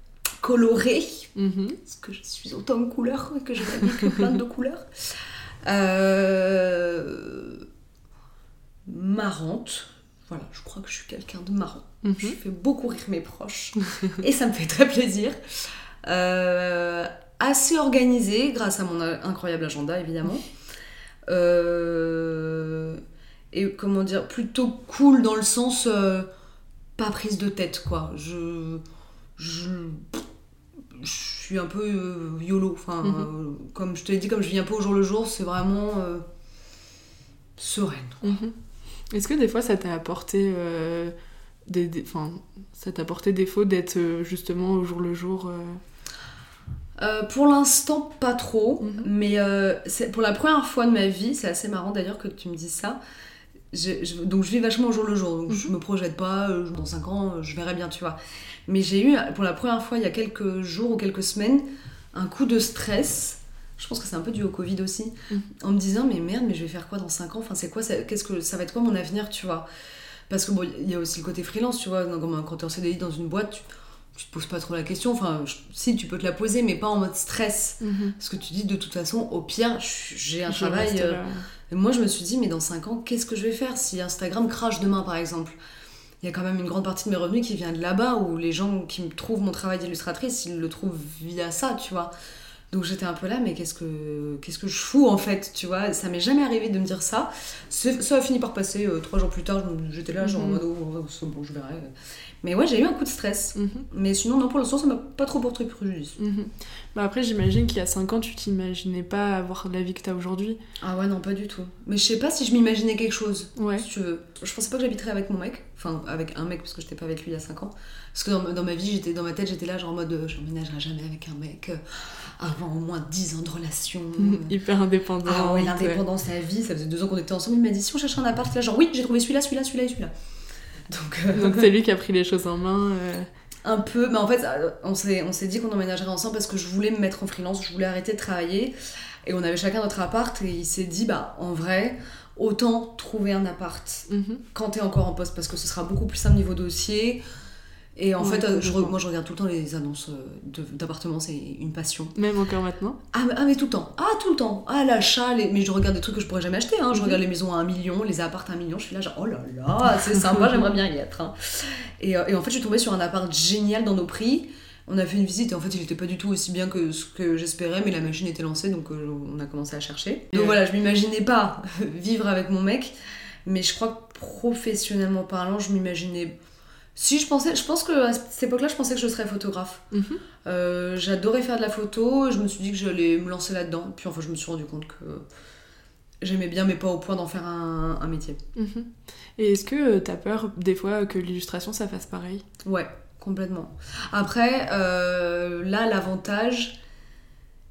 Colorée Mhm. Parce que je suis autant de couleurs et que je m'habille que [LAUGHS] plein de couleurs. Euh, Marrante. Voilà, je crois que je suis quelqu'un de marrant. Mhm. Je fais beaucoup rire mes proches [LAUGHS] et ça me fait très plaisir. Euh, assez organisée grâce à mon incroyable agenda évidemment. Euh, et comment dire, plutôt cool dans le sens euh, pas prise de tête quoi. Je, je, je suis un peu YOLO. Enfin, Mhm. comme je te l'ai dit, comme je vis un peu au jour le jour, c'est vraiment sereine. Mhm. Est-ce que des fois ça t'a apporté euh, des, des- ça t'a apporté défaut d'être euh, justement au jour le jour euh, pour l'instant, pas trop. Mhm. Mais euh, c'est pour la première fois de ma vie, c'est assez marrant d'ailleurs que tu me dises ça. Je- je- donc je vis vachement au jour le jour. Donc je me projette pas, euh, dans 5 ans, je verrai bien, tu vois. Mais j'ai eu pour la première fois, il y a quelques jours ou quelques semaines, un coup de stress. Je pense que c'est un peu dû au Covid aussi. Mhm. En me disant, mais merde, mais je vais faire quoi dans 5 ans? Enfin, c'est quoi ça, qu'est-ce que, ça va être quoi mon avenir, tu vois? Parce que bon, il y a aussi le côté freelance, tu vois. Donc, Quand t'es en CDI dans une boîte, tu, tu te poses pas trop la question. Enfin, je- si, tu peux te la poser, mais pas en mode stress. Parce que tu dis, de toute façon, au pire, j'ai un Je travail. euh, et moi, je me suis dit, mais dans 5 ans, qu'est-ce que je vais faire? Si Instagram crache demain, par exemple Il y a quand même une grande partie de mes revenus qui vient de là-bas, où les gens qui me trouvent mon travail d'illustratrice, ils le trouvent via ça, tu vois. Donc j'étais un peu là, mais qu'est-ce que, qu'est-ce que je fous en fait, tu vois? Ça m'est jamais arrivé de me dire ça. Ça a fini par passer euh, trois jours plus tard, j'étais là, genre en Mhm. mode, oh, c'est bon, je verrai. Mais ouais, j'ai eu un coup de stress. Mhm. Mais sinon, non, pour l'instant, ça m'a pas trop porté préjudice. Mhm. Bah après, j'imagine qu'il y a 5 ans, tu t'imaginais pas avoir la vie que t'as aujourd'hui. Ah ouais, non, pas du tout. Mais je sais pas si je m'imaginais quelque chose. Ouais. Si tu veux. Je pensais pas que j'habiterais avec mon mec, enfin avec un mec parce que j'étais pas avec lui il y a 5 ans. Parce que dans, dans ma vie, j'étais dans ma tête, j'étais là genre en mode euh, j'emménagerai jamais avec un mec euh, avant au moins 10 ans de relation. [LAUGHS] Hyper indépendant. ah ouais, l'indépendance, la vie, ça faisait deux ans qu'on était ensemble. Il m'a dit si on cherche un appart, là genre oui, j'ai trouvé celui-là, celui-là, celui-là et celui-là. Donc, euh, Donc c'est lui qui a pris les choses en main. euh. un peu, mais en fait, on s'est, on s'est dit qu'on emménagerait ensemble parce que je voulais me mettre en freelance, je voulais arrêter de travailler. Et on avait chacun notre appart et il s'est dit, bah en vrai, autant trouver un appart Mhm. quand t'es encore en poste parce que ce sera beaucoup plus simple niveau dossier. Et en Ouais, fait, euh, je moi je regarde tout le temps les annonces euh, d'appartements, c'est une passion. Même encore maintenant? Ah mais, ah, mais tout le temps, ah tout le temps, ah l'achat, les... mais je regarde des trucs que je pourrais jamais acheter, hein. je Mhm. regarde les maisons à un million, les apparts à un million, je suis là genre oh là là, c'est sympa, [LAUGHS] j'aimerais bien y être. hein. Et, euh, et en fait je suis tombée sur un appart génial dans nos prix, on a fait une visite et en fait il était pas du tout aussi bien que ce que j'espérais, mais la machine était lancée donc on a commencé à chercher. Donc Ouais. voilà, je m'imaginais pas [LAUGHS] vivre avec mon mec, mais je crois que professionnellement parlant, je m'imaginais... Si je pensais, je pense que à cette époque-là, je pensais que je serais photographe. Mhm. Euh, J'adorais faire de la photo, je me suis dit que j'allais me lancer là-dedans. Puis enfin, je me suis rendu compte que j'aimais bien, mais pas au point d'en faire un, un métier. Mhm. Et est-ce que tu t'as peur des fois que l'illustration ça fasse pareil? Ouais, complètement. Après, euh, là, l'avantage,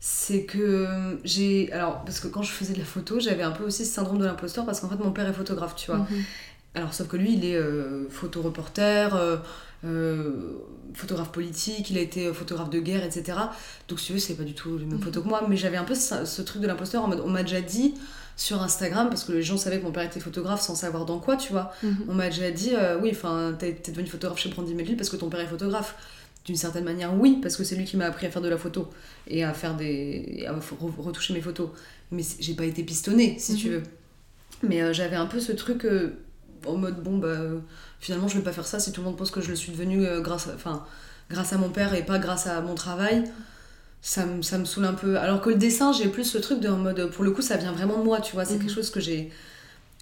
c'est que j'ai. Alors, parce que quand je faisais de la photo, j'avais un peu aussi ce syndrome de l'imposteur, parce qu'en fait, mon père est photographe, tu vois. Mhm. Alors, sauf que lui, il est euh, photoreporter, euh, euh, photographe politique, il a été photographe de guerre, etc. Donc, si tu veux, c'est pas du tout les mêmes Mhm. photos que moi. Mais j'avais un peu ce, ce truc de l'imposteur en mode, on m'a déjà dit sur Instagram, parce que les gens savaient que mon père était photographe sans savoir dans quoi, tu vois. Mhm. On m'a déjà dit, euh, oui, enfin, t'es devenu photographe chez Brandy Melville parce que ton père est photographe. D'une certaine manière, oui, parce que c'est lui qui m'a appris à faire de la photo et à faire des. à re- retoucher mes photos. Mais j'ai pas été pistonnée, si tu Mhm. veux. Mais euh, j'avais un peu ce truc euh, en mode, bon, bah, finalement, je vais pas faire ça si tout le monde pense que je le suis devenue euh, grâce, à, enfin, grâce à mon père et pas grâce à mon travail. Ça me, ça me saoule un peu. Alors que le dessin, j'ai plus ce truc de en mode, pour le coup, ça vient vraiment de moi, tu vois. C'est Mhm. quelque chose que j'ai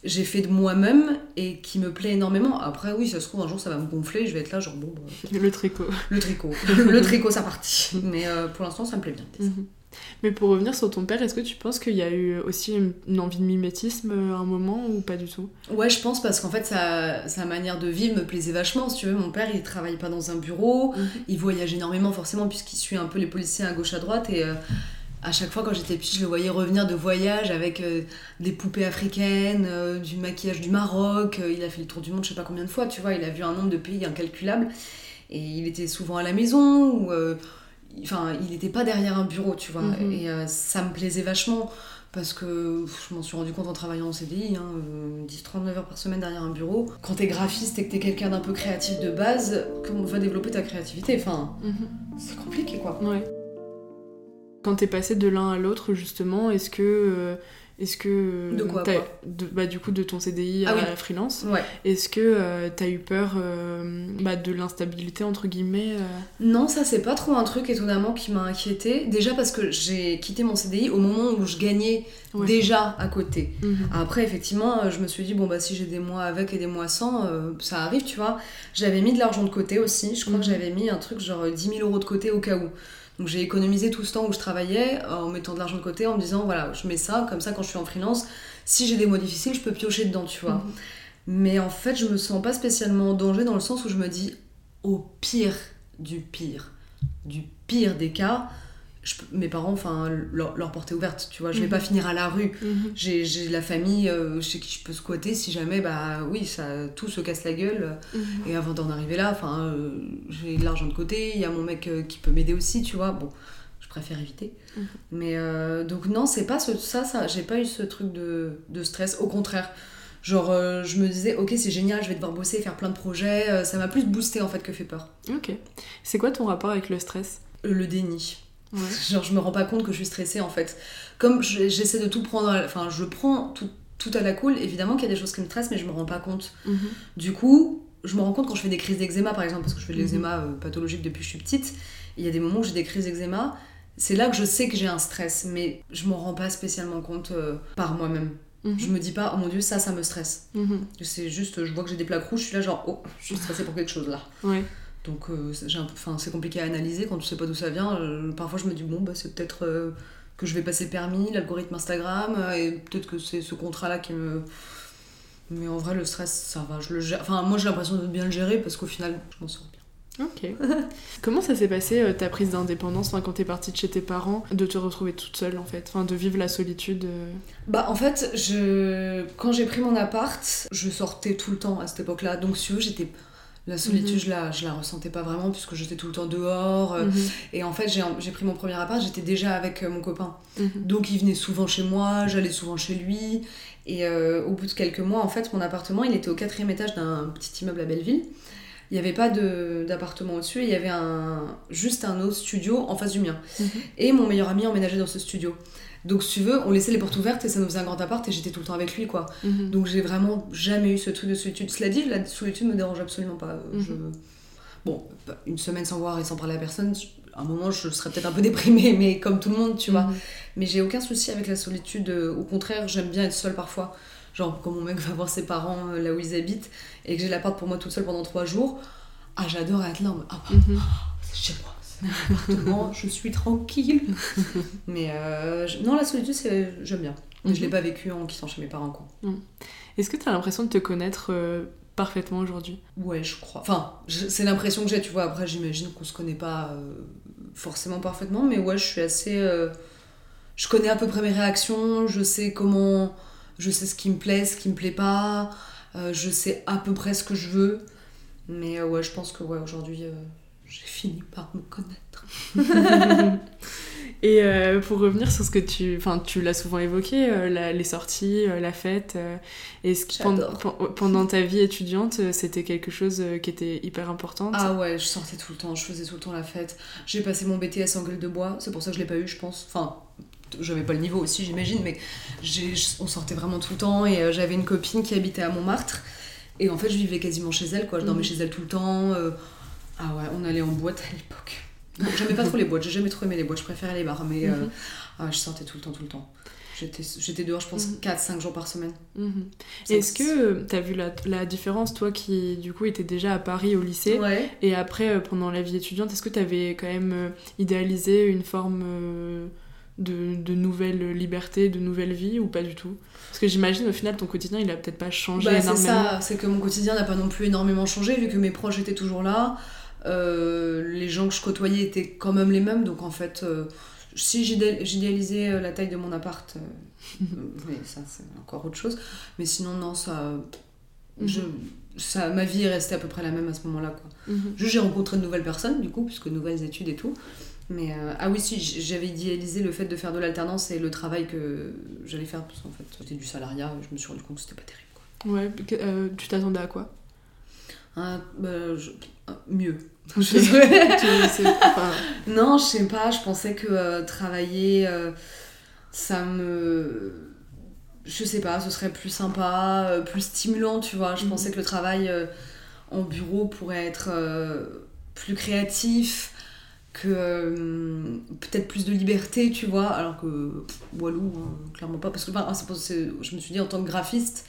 j'ai fait de moi-même et qui me plaît énormément. Après, oui, ça se trouve, un jour, ça va me gonfler, je vais être là, genre, bon, bah, Le tricot. le tricot. [LAUGHS] le tricot, ça parti. Mais euh, pour l'instant, ça me plaît bien. Mhm. Mais pour revenir sur ton père, est-ce que tu penses qu'il y a eu aussi une, envie de mimétisme euh, à un moment ou pas du tout? Ouais, je pense parce qu'en fait, sa, sa manière de vivre me plaisait vachement. Si tu veux, mon père, il travaille pas dans un bureau, il voyage énormément, forcément, puisqu'il suit un peu les policiers à gauche à droite. Et euh, à chaque fois, quand j'étais petite, je le voyais revenir de voyage avec euh, des poupées africaines, euh, du maquillage du Maroc. Euh, il a fait le tour du monde, je sais pas combien de fois, tu vois. Il a vu un nombre de pays incalculable. Et il était souvent à la maison ou. Euh, Enfin, il n'était pas derrière un bureau, tu vois. Mhm. Et euh, ça me plaisait vachement parce que pff, je m'en suis rendu compte en travaillant en CDI, hein, euh, 10-39 heures par semaine derrière un bureau. Quand t'es graphiste et que t'es quelqu'un d'un peu créatif de base, comment va développer ta créativité Enfin, Mhm. c'est compliqué quoi. Ouais. Quand t'es passé de l'un à l'autre, justement, est-ce que. euh, est-ce que. De quoi, t'as- quoi de, bah, Du coup, de ton CDI Ah à oui. la freelance. Ouais. Est-ce que euh, t'as eu peur euh, bah, de l'instabilité, entre guillemets euh Non, ça c'est pas trop un truc étonnamment qui m'a inquiété. Déjà parce que j'ai quitté mon CDI au moment où je gagnais Ouais. déjà à côté. Mhm. Après, effectivement, je me suis dit, bon, bah, si j'ai des mois avec et des mois sans, ça arrive, tu vois. J'avais mis de l'argent de côté aussi. Je crois Mhm. que j'avais mis un truc genre euh, 10 000 euros de côté au cas où. Donc, j'ai économisé tout ce temps où je travaillais euh, en mettant de l'argent de côté, en me disant, voilà, je mets ça, comme ça, quand je suis en freelance, si j'ai des mois difficiles, je peux piocher dedans, tu vois. Mhm. Mais en fait, je me sens pas spécialement en danger dans le sens où je me dis, au pire du pire, du pire des cas, je mes parents, enfin, leur, leur porte est ouverte, tu vois. Je vais Mhm. pas finir à la rue. Mhm. J'ai j'ai la famille euh, chez qui je peux squatter si jamais, bah oui, ça, tout se casse la gueule. Mhm. Et avant d'en arriver là, enfin, euh, j'ai de l'argent de côté, il y a mon mec euh, qui peut m'aider aussi, tu vois. Bon, je préfère éviter. Mais donc, non, c'est pas ce, ça, ça, j'ai pas eu ce truc de, de stress. Au contraire, genre, je me disais, ok, c'est génial, je vais devoir bosser, faire plein de projets. Ça m'a plus boosté en fait que fait peur. Ok. C'est quoi ton rapport avec le stress? Le déni. Ouais. Genre, je me rends pas compte que je suis stressée en fait. Comme je- j'essaie de tout prendre, à- enfin, je prends tout, tout à la cool, évidemment qu'il y a des choses qui me stressent, mais je me rends pas compte. Mhm. Du coup, je me rends compte quand je fais des crises d'eczéma par exemple, parce que je fais de Mhm. l'eczéma euh, pathologique depuis que je suis petite. Il y a des moments où j'ai des crises d'eczéma. C'est là que je sais que j'ai un stress, mais je m'en rends pas spécialement compte euh, par moi-même. Mhm. Je me dis pas, oh mon dieu, ça, ça me stresse. Mhm. C'est juste, je vois que j'ai des plaques rouges, je suis là genre, oh, je suis stressée pour quelque chose là. Ouais. Donc euh, c'est- enfin, compliqué à analyser quand tu sais pas d'où ça vient. Euh, parfois je me dis bon bah c'est peut-être euh, que je vais passer le permis, l'algorithme Instagram, et peut-être que c'est ce contrat-là qui me... Mais en vrai le stress ça va, je le gère. Enfin moi j'ai l'impression de bien le gérer parce qu'au final je m'en sors bien. Ok. [LAUGHS] Comment ça s'est passé euh, ta prise d'indépendance enfin, quand t'es partie de chez tes parents, de te retrouver toute seule en fait, enfin de vivre la solitude euh, Bah en fait je... quand j'ai pris mon appart, je sortais tout le temps à cette époque-là. Donc si j'étais... La solitude, Mhm. je, la, je la ressentais pas vraiment puisque j'étais tout le temps dehors. euh, mhm, Et en fait, j'ai pris mon premier appart, j'étais déjà avec euh, mon copain. mhm. Donc il venait souvent chez moi, j'allais souvent chez lui. Et euh, au bout de quelques mois, en fait, mon appartement, il était au quatrième étage d'un petit immeuble à Belleville. il n'y avait pas de- d'appartement au-dessus, il y avait un, juste un autre studio en face du mien. Mhm. Et mon meilleur ami emménageait dans ce studio. Donc, si tu veux, on laissait les portes ouvertes et ça nous faisait un grand appart et j'étais tout le temps avec lui, quoi. Mhm. Donc, j'ai vraiment jamais eu ce truc de solitude. Cela dit, la solitude me dérange absolument pas. Euh, Mhm. je... Bon, une semaine sans voir et sans parler à personne, à un moment, je serais peut-être un peu déprimée, [LAUGHS] mais comme tout le monde, tu vois. Mhm. Mais j'ai aucun souci avec la solitude. euh, Au contraire, j'aime bien être seule parfois. Genre, quand mon mec va voir ses parents euh, là où ils habitent et que j'ai l'appart pour moi toute seule pendant trois jours, ah, j'adore être là. Ah, bah, Mhm. c'est chez moi, appartement, je suis tranquille. [LAUGHS] Mais euh, je- non, la solitude, c'est- j'aime bien. Mais Je Mhm. l'ai pas vécu en quittant chez mes parents, quoi. Est-ce que tu as l'impression de te connaître euh, parfaitement aujourd'hui? Ouais, je crois. Enfin, je- c'est l'impression que j'ai, tu vois. Après, j'imagine qu'on se connaît pas euh, forcément parfaitement, mais ouais, je suis assez. je connais à peu près mes réactions, je sais comment. Je sais ce qui me plaît, ce qui me plaît pas, je sais à peu près ce que je veux. Mais ouais, je pense que ouais, aujourd'hui, j'ai fini par me connaître. [LAUGHS] Et euh, pour revenir sur ce que tu... Enfin, tu l'as souvent évoqué, euh, la- les sorties, euh, la fête. Est-ce que pen- J'adore. pen- pendant ta vie étudiante, c'était quelque chose qui était hyper important Ah ouais, je sortais tout le temps, je faisais tout le temps la fête. J'ai passé mon BTS en gueule de bois, c'est pour ça que je l'ai pas eu, je pense. Enfin, j'avais pas le niveau aussi, j'imagine, mais on sortait vraiment tout le temps et j'avais une copine qui habitait à Montmartre. Et en fait, je vivais quasiment chez elle, quoi. Je dormais Mhm. chez elle tout le temps. Euh, Ah ouais, on allait en boîte à l'époque. J'aimais pas trop les boîtes, j'ai jamais trop aimé les boîtes, je préférais les bars, mais euh, Mhm. ah ouais, je sortais tout le temps, tout le temps. J'étais dehors, je pense, Mhm. 4-5 jours par semaine. Mhm. Est-ce que tu as vu la, la différence, toi qui du coup étais déjà à Paris au lycée, Ouais. et après euh, pendant la vie étudiante, est-ce que tu avais quand même euh, idéalisé une forme euh, de, de nouvelle liberté, de nouvelle vie ou pas du tout? Parce que j'imagine au final ton quotidien il a peut-être pas changé Bah, c'est ça, c'est que mon quotidien n'a pas non plus énormément changé vu que mes proches étaient toujours là. Euh, les gens que je côtoyais étaient quand même les mêmes, donc en fait, euh, si j'idé- j'idéalisais euh, la taille de mon appart, euh, euh, [LAUGHS] oui, ça c'est encore autre chose. Mais sinon, non, ça, je, ça, ma vie est restée à peu près la même à ce moment-là. Quoi. Mhm. Juste, j'ai rencontré de nouvelles personnes, du coup, puisque nouvelles études et tout. Mais euh, ah oui, si, j'avais idéalisé le fait de faire de l'alternance et le travail que j'allais faire, parce qu'en fait, c'était du salariat, je me suis rendu compte que c'était pas terrible. Quoi. Ouais, euh, tu t'attendais à quoi? Ah, bah, je- mieux. Je Tu- enfin, [LAUGHS] non, je sais pas, je pensais que euh, travailler, euh, ça me. Je sais pas, ce serait plus sympa, euh, plus stimulant, tu vois. Je Mhm. pensais que le travail en bureau pourrait être plus créatif, que euh, peut-être plus de liberté, tu vois. Alors que pff, Walou, hein, clairement pas. Parce que bah, je me suis dit, en tant que graphiste,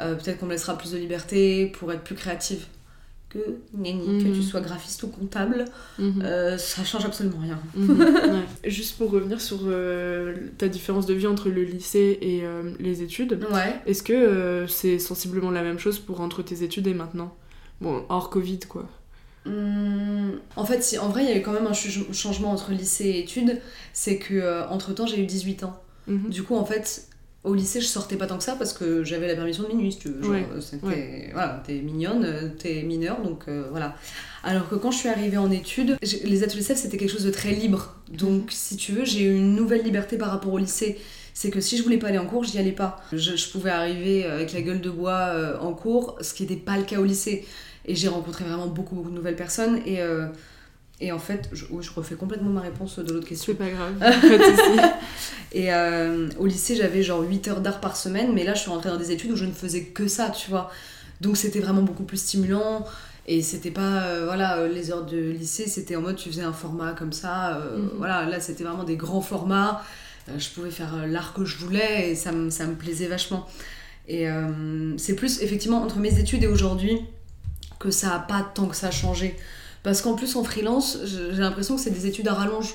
euh, peut-être qu'on me laissera plus de liberté pour être plus créative. Que, nenni, que Mhm. tu sois graphiste ou comptable, mhm. euh, ça change absolument rien. Mhm, [LAUGHS] ouais. Juste pour revenir sur euh, ta différence de vie entre le lycée et euh, les études, Ouais. est-ce que euh, c'est sensiblement la même chose pour entre tes études et maintenant? Bon, hors Covid quoi. Hum, en fait, si, en vrai, il y a eu quand même un ch- changement entre lycée et études. C'est que entre temps, j'ai eu 18 ans. Mhm. Du coup, en fait, au lycée, je sortais pas tant que ça parce que j'avais la permission de minuit, si tu veux. Genre, Ouais, euh, ouais. Voilà, t'es mignonne, euh, t'es mineure, donc euh, voilà. Alors que quand je suis arrivée en études, les ateliers CEF, c'était quelque chose de très libre. Donc, si tu veux, j'ai eu une nouvelle liberté par rapport au lycée. C'est que si je voulais pas aller en cours, j'y allais pas. Je, je pouvais arriver avec la gueule de bois euh, en cours, ce qui n'était pas le cas au lycée. Et j'ai rencontré vraiment beaucoup, beaucoup de nouvelles personnes. Et, euh, et en fait, je, refais complètement ma réponse de l'autre question. C'est pas grave. [LAUGHS] Et euh, au lycée, j'avais genre 8 heures d'art par semaine, mais là, je suis rentrée dans des études où je ne faisais que ça, tu vois. Donc, c'était vraiment beaucoup plus stimulant. Et c'était pas, euh, voilà, euh, les heures de lycée, c'était en mode tu faisais un format comme ça. euh, Mhm. Voilà, là, c'était vraiment des grands formats. Je pouvais faire l'art que je voulais et ça, me- ça me plaisait vachement. Et c'est plus, effectivement, entre mes études et aujourd'hui que ça a pas tant que ça changé. Parce qu'en plus, en freelance, j'ai l'impression que c'est des études à rallonge.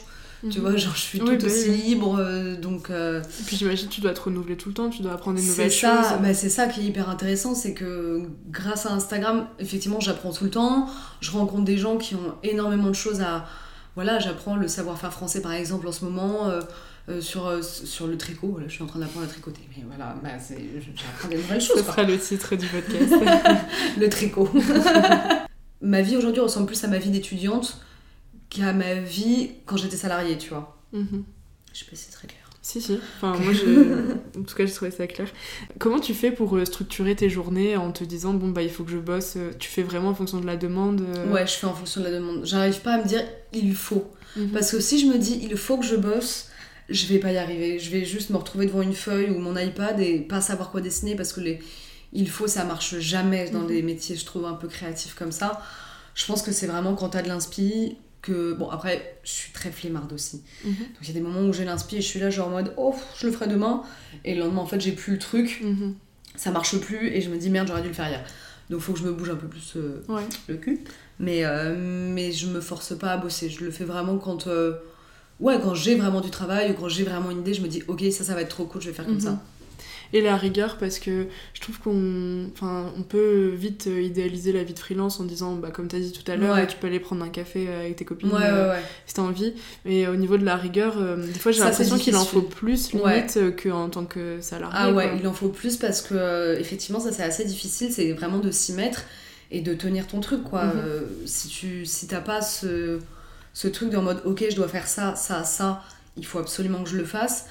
Tu Mhm. vois, genre je suis Oui, tout bah aussi oui. libre, euh, donc euh, Et puis j'imagine que tu dois te renouveler tout le temps, tu dois apprendre des nouvelles ça, choses. bah, c'est ça qui est hyper intéressant, c'est que grâce à Instagram, effectivement, j'apprends tout le temps, je rencontre des gens qui ont énormément de choses à... Voilà, j'apprends le savoir-faire français par exemple en ce moment, euh, euh, sur, euh, sur le tricot, voilà, je suis en train d'apprendre à tricoter, mais voilà, bah, j'apprends des nouvelles choses. Ce sera le titre du podcast. [LAUGHS] le tricot. [LAUGHS] ma vie aujourd'hui ressemble plus à ma vie d'étudiante qu'à ma vie quand j'étais salariée, tu vois. Mhm. Je sais pas si c'est très clair. Si, si. Enfin, moi, je... [LAUGHS] en tout cas, j'ai trouvé ça clair. Comment tu fais pour euh, structurer tes journées en te disant, bon, bah, il faut que je bosse euh, Tu fais vraiment en fonction de la demande euh Ouais, je fais en fonction de la demande. J'arrive pas à me dire, il faut. Mhm. Parce que si je me dis, il faut que je bosse, je vais pas y arriver. Je vais juste me retrouver devant une feuille ou mon iPad et pas savoir quoi dessiner parce que les il faut, ça marche jamais dans Mhm. des métiers, je trouve, un peu créatifs comme ça. Je pense que c'est vraiment quand t'as de l'inspi que. Bon, après, je suis très flemmarde aussi. Mhm. Donc il y a des moments où j'ai l'inspi et je suis là, genre en mode, oh, je le ferai demain. Et le lendemain, en fait, j'ai plus le truc, Mhm. ça marche plus et je me dis, merde, j'aurais dû le faire hier. Donc faut que je me bouge un peu plus euh, Ouais. le cul. Mais, euh, mais je me force pas à bosser. Je le fais vraiment quand. euh, ouais, quand j'ai vraiment du travail ou quand j'ai vraiment une idée, je me dis, ok, ça, ça va être trop cool, je vais faire comme Mhm. ça. Et la rigueur, parce que je trouve qu'on enfin, on peut vite euh, idéaliser la vie de freelance en disant, bah, comme tu as dit tout à l'heure, Ouais. tu peux aller prendre un café euh, avec tes copines Ouais, euh, ouais, si t'as envie. Mais au niveau de la rigueur, euh, des fois j'ai l'impression qu'il en faut plus limite qu'en tant que salarié. Ah ouais, quoi. il en faut plus parce que effectivement ça c'est assez difficile, c'est vraiment de s'y mettre et de tenir ton truc quoi. Mhm. Si tu si t'as pas ce, ce truc en mode ok je dois faire ça, ça, ça, il faut absolument que je le fasse,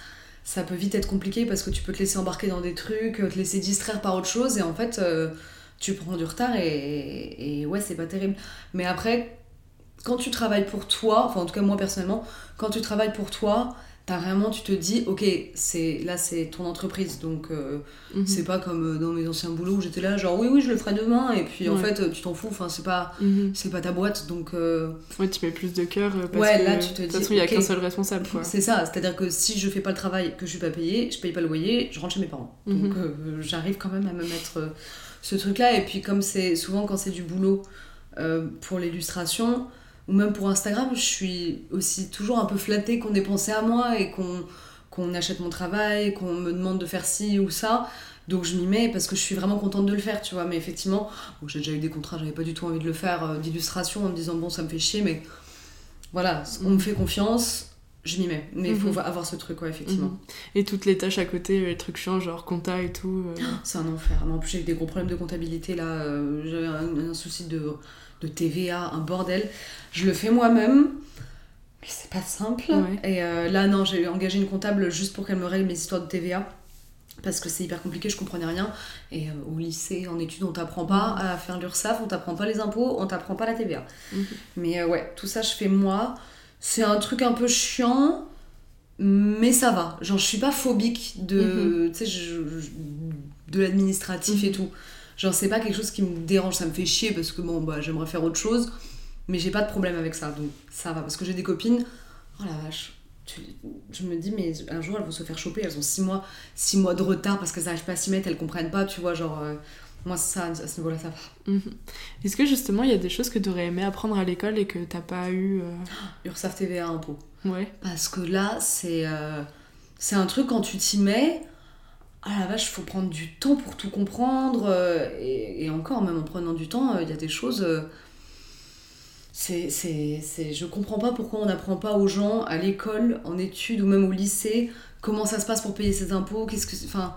ça peut vite être compliqué parce que tu peux te laisser embarquer dans des trucs, te laisser distraire par autre chose et en fait euh, tu prends du retard et, et ouais c'est pas terrible. Mais après quand tu travailles pour toi, enfin en tout cas moi personnellement, quand tu travailles pour toi, t'as vraiment, tu te dis, ok, c'est là c'est ton entreprise, donc euh, Mhm. c'est pas comme euh, dans mes anciens boulots où j'étais là genre oui oui je le ferai demain et puis en fait tu t'en fous, enfin c'est pas Mhm. c'est pas ta boîte donc euh, Ouais, tu mets plus de cœur euh, parce Ouais, que là, tu te de toute dis, façon il y a qu'un seul responsable quoi. c'est ça, c'est-à-dire que si je fais pas le travail que je suis pas payée, je paye pas le loyer, je rentre chez mes parents. Mhm. Donc euh, j'arrive quand même à me mettre ce truc-là et puis comme c'est souvent quand c'est du boulot pour l'illustration ou même pour Instagram, je suis aussi toujours un peu flattée qu'on ait pensé à moi et qu'on achète mon travail, qu'on me demande de faire ci ou ça. Donc je m'y mets parce que je suis vraiment contente de le faire, tu vois. Mais effectivement, j'ai déjà eu des contrats, j'avais pas du tout envie de le faire euh, d'illustration en me disant bon ça me fait chier, mais voilà, on me fait confiance, je m'y mets. Mais il faut Mhm. avoir ce truc, ouais, effectivement. Mhm. Et toutes les tâches à côté, les trucs chiants, genre compta et tout. euh, C'est un enfer. En plus, j'ai eu des gros problèmes de comptabilité là. euh, J'avais un, un souci de, de TVA, un bordel. Je le fais moi-même. Mais c'est pas simple. Ouais. Et euh, là, non, j'ai engagé une comptable juste pour qu'elle me règle mes histoires de TVA. Parce que c'est hyper compliqué, je comprenais rien. Et au lycée, en études, on t'apprend pas à faire l'URSSAF, on t'apprend pas les impôts, on t'apprend pas la TVA. Mhm. Mais ouais, tout ça, je fais moi. C'est un truc un peu chiant, mais ça va. Genre, je suis pas phobique de, je- je- de l'administratif et Mhm. tout. Genre, c'est pas quelque chose qui me dérange, ça me fait chier parce que bon, bah, j'aimerais faire autre chose, mais j'ai pas de problème avec ça, donc ça va. Parce que j'ai des copines, oh la vache, tu- je me dis, mais un jour elles vont se faire choper, elles ont 6 mois, six mois de retard parce qu'elles n'arrivent pas à s'y mettre, elles comprennent pas, tu vois, genre, euh, moi, ça, à ce niveau-là, ça va. Mhm. Est-ce que justement il y a des choses que tu aurais aimé apprendre à l'école et que t'as pas eu euh, Ursaf TVA impôt. Ouais. Parce que là, c'est euh, c'est un truc quand tu t'y mets. Ah la vache, faut prendre du temps pour tout comprendre. euh, et, et encore, même en prenant du temps, euh, il y a des choses. c'est, c'est, je comprends pas pourquoi on n'apprend pas aux gens à l'école, en études ou même au lycée, comment ça se passe pour payer ses impôts. Qu'est-ce que, c'est- enfin,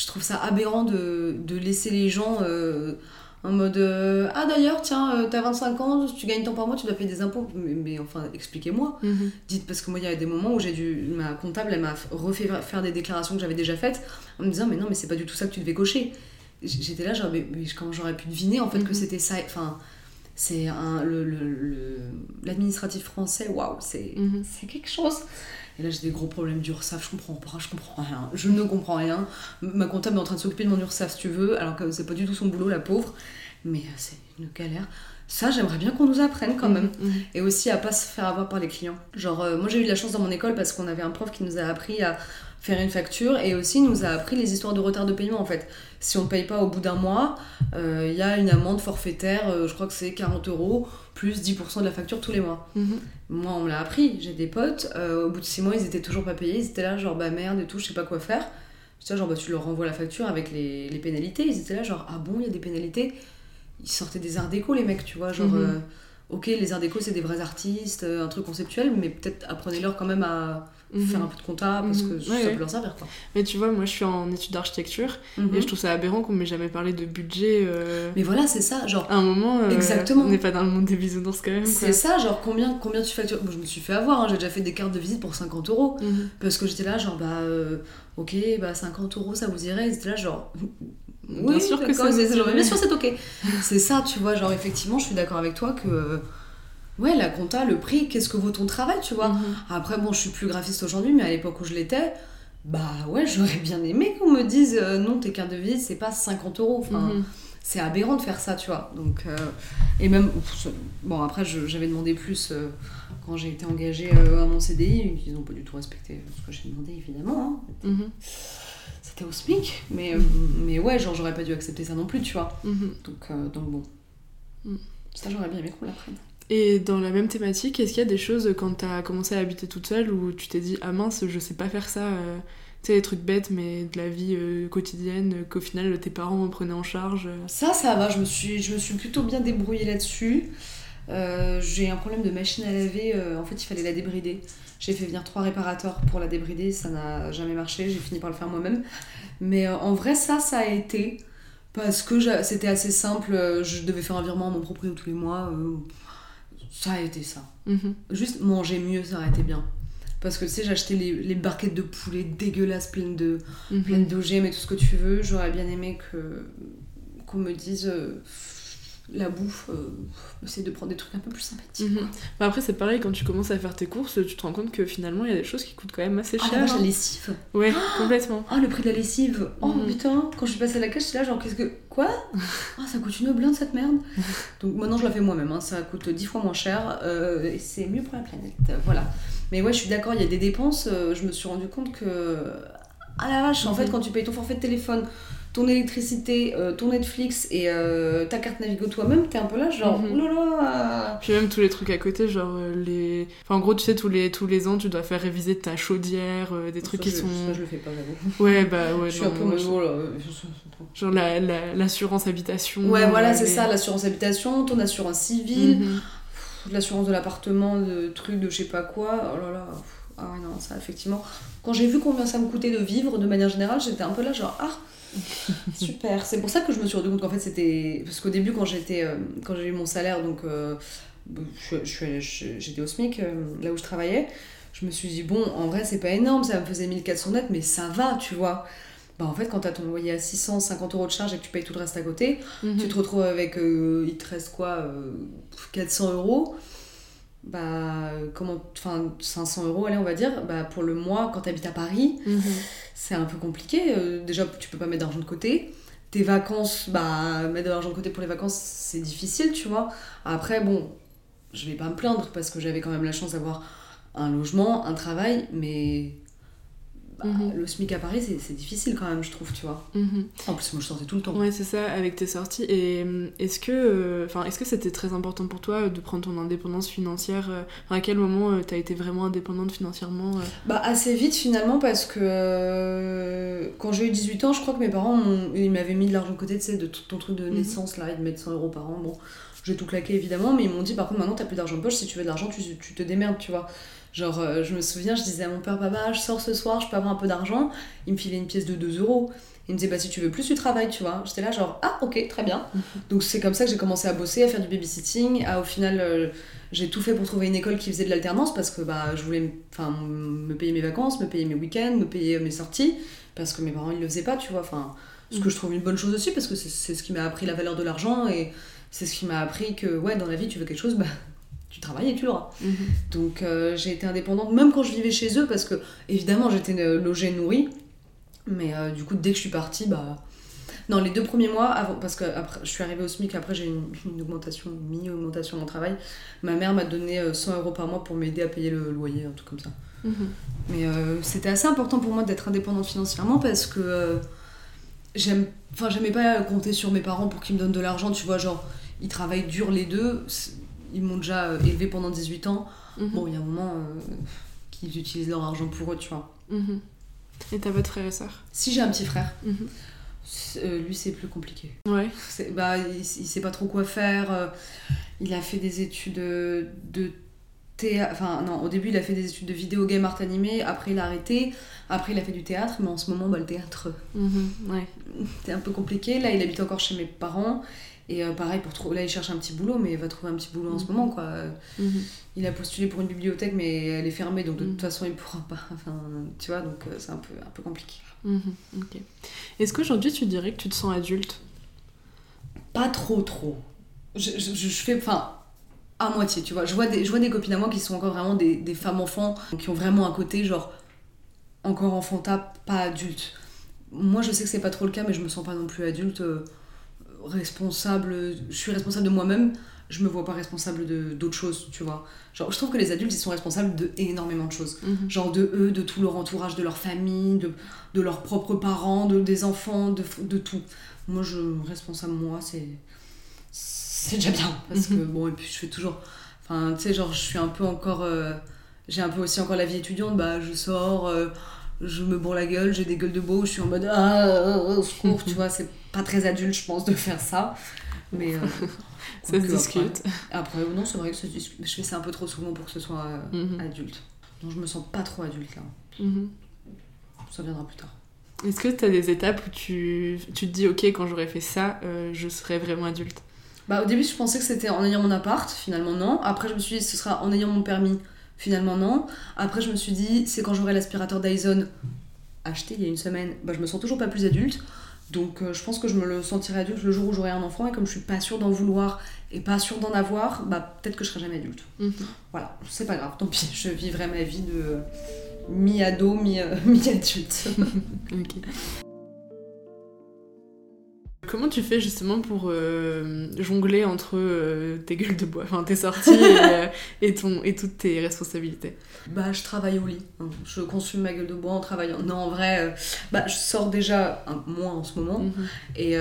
je trouve ça aberrant de, de laisser les gens euh, en mode euh, Ah d'ailleurs, tiens, euh, t'as 25 ans, tu gagnes tant par mois, tu dois payer des impôts. Mais, mais enfin, expliquez-moi. Mhm. Dites, parce que moi, il y a des moments où j'ai dû. Ma comptable, elle m'a refait faire des déclarations que j'avais déjà faites en me disant, mais non, mais c'est pas du tout ça que tu devais cocher. J'étais là, genre, mais, mais comment j'aurais pu deviner en fait que Mhm. c'était ça? Enfin, c'est un. le- le- le- L'administratif français, waouh, c'est c'est quelque chose. Et là, j'ai des gros problèmes d'URSAF, je comprends pas, je comprends rien. Je ne comprends rien. Ma comptable est en train de s'occuper de mon URSAF, si tu veux, alors que c'est pas du tout son boulot, la pauvre. Mais euh, c'est une galère. Ça, j'aimerais bien qu'on nous apprenne quand même. Mhm. Et aussi à pas se faire avoir par les clients. Genre, euh, moi j'ai eu de la chance dans mon école parce qu'on avait un prof qui nous a appris à faire une facture et aussi nous a appris les histoires de retard de paiement en fait. Si on ne paye pas au bout d'un mois, euh, il y a une amende forfaitaire, euh, je crois que c'est 40 euros plus 10% de la facture tous les mois. Mhm. Moi on me l'a appris, j'ai des potes, euh, au bout de 6 mois ils étaient toujours pas payés, ils étaient là genre bah merde et tout, je sais pas quoi faire. J'étais là genre bah tu leur renvoies la facture avec les, les pénalités, ils étaient là genre ah bon il y a des pénalités? Ils sortaient des arts déco les mecs, tu vois, genre... Mhm. euh, ok, les arts déco, c'est des vrais artistes, un truc conceptuel, mais peut-être apprenez-leur quand même à Mhm. faire un peu de compta parce que Mhm. ça Ouais, peut leur servir quoi. Mais tu vois, moi je suis en études d'architecture Mhm. et je trouve ça aberrant qu'on m'ait jamais parlé de budget. euh, Mais voilà, c'est ça, genre. À un moment, euh, Exactement. on n'est pas dans le monde des bisounours quand même. C'est ça, genre combien, combien tu factures? Bon, Je me suis fait avoir, hein, j'ai déjà fait des cartes de visite pour 50 euros. Mhm. Parce que j'étais là, genre, bah, euh, ok, bah 50 euros ça vous irait? Étaient là, genre, [LAUGHS] Bien sûr que ça genre. Bien sûr, c'est ok. c'est ça, tu vois, genre, effectivement, je suis d'accord avec toi que, ouais, la compta, le prix, qu'est-ce que vaut ton travail, tu vois. Mhm. Après, bon, je suis plus graphiste aujourd'hui, mais à l'époque où je l'étais, bah ouais, j'aurais bien aimé qu'on me dise, euh, non, tes cartes de visite, c'est pas 50 euros. Enfin, Mhm. c'est aberrant de faire ça, tu vois. Donc, euh, et même, bon, après, j'avais demandé plus euh, quand j'ai été engagée à mon CDI, ils n'ont pas du tout respecté ce que j'ai demandé, évidemment. hein. Mhm. C'était au SMIC, mais, mais ouais, genre, j'aurais pas dû accepter ça non plus, tu vois. Donc, euh, donc bon. Ça, j'aurais bien aimé qu'on l'apprenne. Et dans la même thématique, est-ce qu'il y a des choses quand t'as commencé à habiter toute seule où tu t'es dit ah mince, je sais pas faire ça euh, Tu sais, des trucs bêtes, mais de la vie euh, quotidienne, euh, qu'au final tes parents prenaient en charge. Ça, ça va, je me suis, je me suis plutôt bien débrouillée là-dessus. J'ai un problème de machine à laver, en fait il fallait la débrider. J'ai fait venir trois réparateurs pour la débrider, ça n'a jamais marché, j'ai fini par le faire moi-même. Mais en vrai ça, ça a été, parce que c'était assez simple, je devais faire un virement à mon proprio tous les mois, ça a été ça. Mhm. Juste manger mieux, ça aurait été bien. Parce que tu sais, acheté les, les barquettes de poulet dégueulasses, pleines de, d'OGM et tout ce que tu veux. J'aurais bien aimé que qu'on me dise euh, la bouffe, euh, essayer de prendre des trucs un peu plus sympathiques. Mhm. Bah après, c'est pareil, quand tu commences à faire tes courses, tu te rends compte que finalement, il y a des choses qui coûtent quand même assez Ah la cher. vache, la hein. lessive Ouais, complètement. Ah le prix de la lessive Oh Mhm. putain Quand je suis passée à la caisse, j'étais là genre qu'est-ce que... Quoi? [LAUGHS] Ah ça coûte une blinde cette merde Donc maintenant je la fais moi-même, hein. ça coûte 10 fois moins cher euh, et c'est mieux pour la planète. Voilà. Mais ouais je suis d'accord, il y a des dépenses, euh, je me suis rendu compte que... Ah la vache, en Mhm. fait quand tu payes ton forfait de téléphone, ton électricité, euh, ton Netflix et euh, ta carte Navigo toi-même, t'es un peu là genre Mhm. oulala Puis même tous les trucs à côté, genre euh, les. Enfin, en gros, tu sais, tous les, tous les ans, tu dois faire réviser ta chaudière, euh, des trucs qui je- sont. ça, je le fais pas j'avoue. Ouais, bah ouais. [LAUGHS] je suis non, un peu là. Genre la- la- l'assurance habitation. Ouais voilà c'est les- ça, l'assurance habitation, ton assurance civile. Mhm. l'assurance de l'appartement, de trucs de je sais pas quoi. Oh là là. Ah ouais, non, ça, effectivement. Quand j'ai vu combien ça me coûtait de vivre de manière générale, j'étais un peu là, genre, ah, [LAUGHS] super. C'est pour ça que je me suis rendu compte qu'en fait, c'était. Parce qu'au début, quand j'étais. euh, quand j'ai eu mon salaire, donc. euh, je- je J'étais au SMIC, euh, là où je travaillais. Je me suis dit, bon, en vrai, c'est pas énorme, ça me faisait 1400 net, mais ça va, tu vois. Bah, en fait, quand t'as ton loyer à 650 euros de charge et que tu payes tout le reste à côté, Mhm. tu te retrouves avec, il te reste quoi, euh, 400 euros, bah, comment, enfin, 500 euros, allez, on va dire, bah, pour le mois, quand tu habites à Paris, Mhm. c'est un peu compliqué. Euh, déjà, tu peux pas mettre d'argent de côté. Tes vacances, bah, mettre de l'argent de côté pour les vacances, c'est difficile, tu vois. Après, bon, je vais pas me plaindre parce que j'avais quand même la chance d'avoir un logement, un travail, mais bah, Mhm. le SMIC à Paris, c'est difficile quand même, je trouve, tu vois. Mhm. En plus, moi, je sortais tout le temps. Ouais, c'est ça, avec tes sorties. Et euh, est-ce que euh, enfin, est-ce que c'était très important pour toi euh, de prendre ton indépendance financière enfin, À quel moment euh, t'as été vraiment indépendante financièrement euh? Bah assez vite finalement parce que quand j'ai eu 18 ans, je crois que mes parents ils m'avaient mis de l'argent de côté, tu sais, de ton truc de Mhm. naissance là, ils te mettent 100 euros par an. Bon, j'ai tout claqué évidemment, mais ils m'ont dit par contre maintenant t'as plus d'argent de poche, si tu veux de l'argent, tu, tu te démerdes, tu vois. Genre, euh, je me souviens, je disais à mon père, papa, je sors ce soir, je peux avoir un peu d'argent. Il me filait une pièce de 2 euros. Il me disait, bah si tu veux plus, tu travailles, tu vois. J'étais là, genre, ah ok, très bien. Donc c'est comme ça que j'ai commencé à bosser, à faire du babysitting. À, au final, euh, j'ai tout fait pour trouver une école qui faisait de l'alternance parce que bah, je voulais enfin, me payer mes vacances, me payer mes week-ends, me payer mes sorties. Parce que mes parents, ils le faisaient pas, tu vois. Enfin, ce que je trouve une bonne chose aussi parce que c'est c'est ce qui m'a appris la valeur de l'argent et c'est ce qui m'a appris que, ouais, dans la vie, tu veux quelque chose, bah tu travailles et tu l'auras. Mhm. Donc euh, j'ai été indépendante même quand je vivais chez eux parce que évidemment j'étais euh, logée, nourrie. Mais euh, du coup dès que je suis partie, bah... Non, les deux premiers mois, avant, parce que après, je suis arrivée au SMIC, après j'ai eu une, une augmentation, une mini-augmentation à mon travail. Ma mère m'a donné euh, 100 euros par mois pour m'aider à payer le loyer, un truc comme ça. Mhm. Mais euh, c'était assez important pour moi d'être indépendante financièrement parce que j'aime, enfin j'aimais pas compter sur mes parents pour qu'ils me donnent de l'argent, tu vois, genre ils travaillent dur les deux, ils m'ont déjà euh, élevé pendant 18 ans. Mhm. Bon, il y a un moment euh, qu'ils utilisent leur argent pour eux, tu vois. Mhm. Et t'as pas de frères et sœurs Si j'ai un petit frère, Mhm. euh, lui c'est plus compliqué. Ouais. Bah, il, il sait pas trop quoi faire. Il a fait des études de théâtre. Enfin, non, au début, il a fait des études de vidéo game art animé. Après, il a arrêté. Après, il a fait du théâtre. Mais en ce moment, bah, le théâtre, ouais. [LAUGHS] c'est un peu compliqué. Là, il habite encore chez mes parents. Et euh, pareil, pour trouver... là, il cherche un petit boulot, mais il va trouver un petit boulot en ce Mhm. moment, quoi. Mhm. Il a postulé pour une bibliothèque, mais elle est fermée, donc de Mhm. toute façon, il pourra pas. [LAUGHS] Enfin, tu vois, donc euh, c'est un peu, un peu compliqué. Est-ce qu'aujourd'hui tu dirais que tu te sens adulte? Pas trop, trop. Je, je, je fais. Enfin, à moitié, tu vois. Je vois, des, je vois des copines à moi qui sont encore vraiment des, des femmes enfants, qui ont vraiment un côté, genre, encore enfantat, pas adulte. Moi, je sais que c'est pas trop le cas, mais je me sens pas non plus adulte, euh, responsable. Je suis responsable de moi-même, je me vois pas responsable de- d'autres choses, tu vois. Genre, je trouve que les adultes, ils sont responsables de énormément de choses. Mhm. genre de eux, de tout leur entourage, de leur famille, de, de leurs propres parents, de, des enfants, de, de tout. Moi, je responsable moi, c'est c'est déjà bien parce que bon et puis je fais toujours enfin tu sais genre je suis un peu encore euh, j'ai un peu aussi encore la vie étudiante bah je sors euh, je me bourre la gueule j'ai des gueules de beau je suis en mode ah au secours tu [LAUGHS] vois c'est pas très adulte je pense de faire ça mais euh, [LAUGHS] Ça se discute. après, après, non c'est vrai que ça se discute je fais ça un peu trop souvent pour que ce soit euh, Mhm. adulte donc je me sens pas trop adulte là Mhm. ça viendra plus tard Est-ce que tu as des étapes où tu, tu te dis, ok, quand j'aurais fait ça, euh, je serais vraiment adulte? Bah, au début, je pensais que c'était en ayant mon appart, finalement non. Après, je me suis dit, ce sera en ayant mon permis, finalement non. Après, je me suis dit, c'est quand j'aurai l'aspirateur Dyson acheté il y a une semaine, bah, je me sens toujours pas plus adulte. Donc, euh, je pense que je me le sentirai adulte le jour où j'aurai un enfant. Et comme je suis pas sûre d'en vouloir et pas sûre d'en avoir, bah, peut-être que je serai jamais adulte. Mhm. Voilà, c'est pas grave, tant pis, je vivrai ma vie de euh, mi-ado, mi- euh, [LAUGHS] mi-adulte. Ok. Comment tu fais justement pour euh, jongler entre euh, tes gueules de bois, enfin tes sorties et, euh, et ton, et toutes tes responsabilités? Bah, je travaille au lit. hein. Je consume ma gueule de bois en travaillant. Non, en vrai, euh, bah, je sors déjà un, moins en ce moment. Mhm. Et,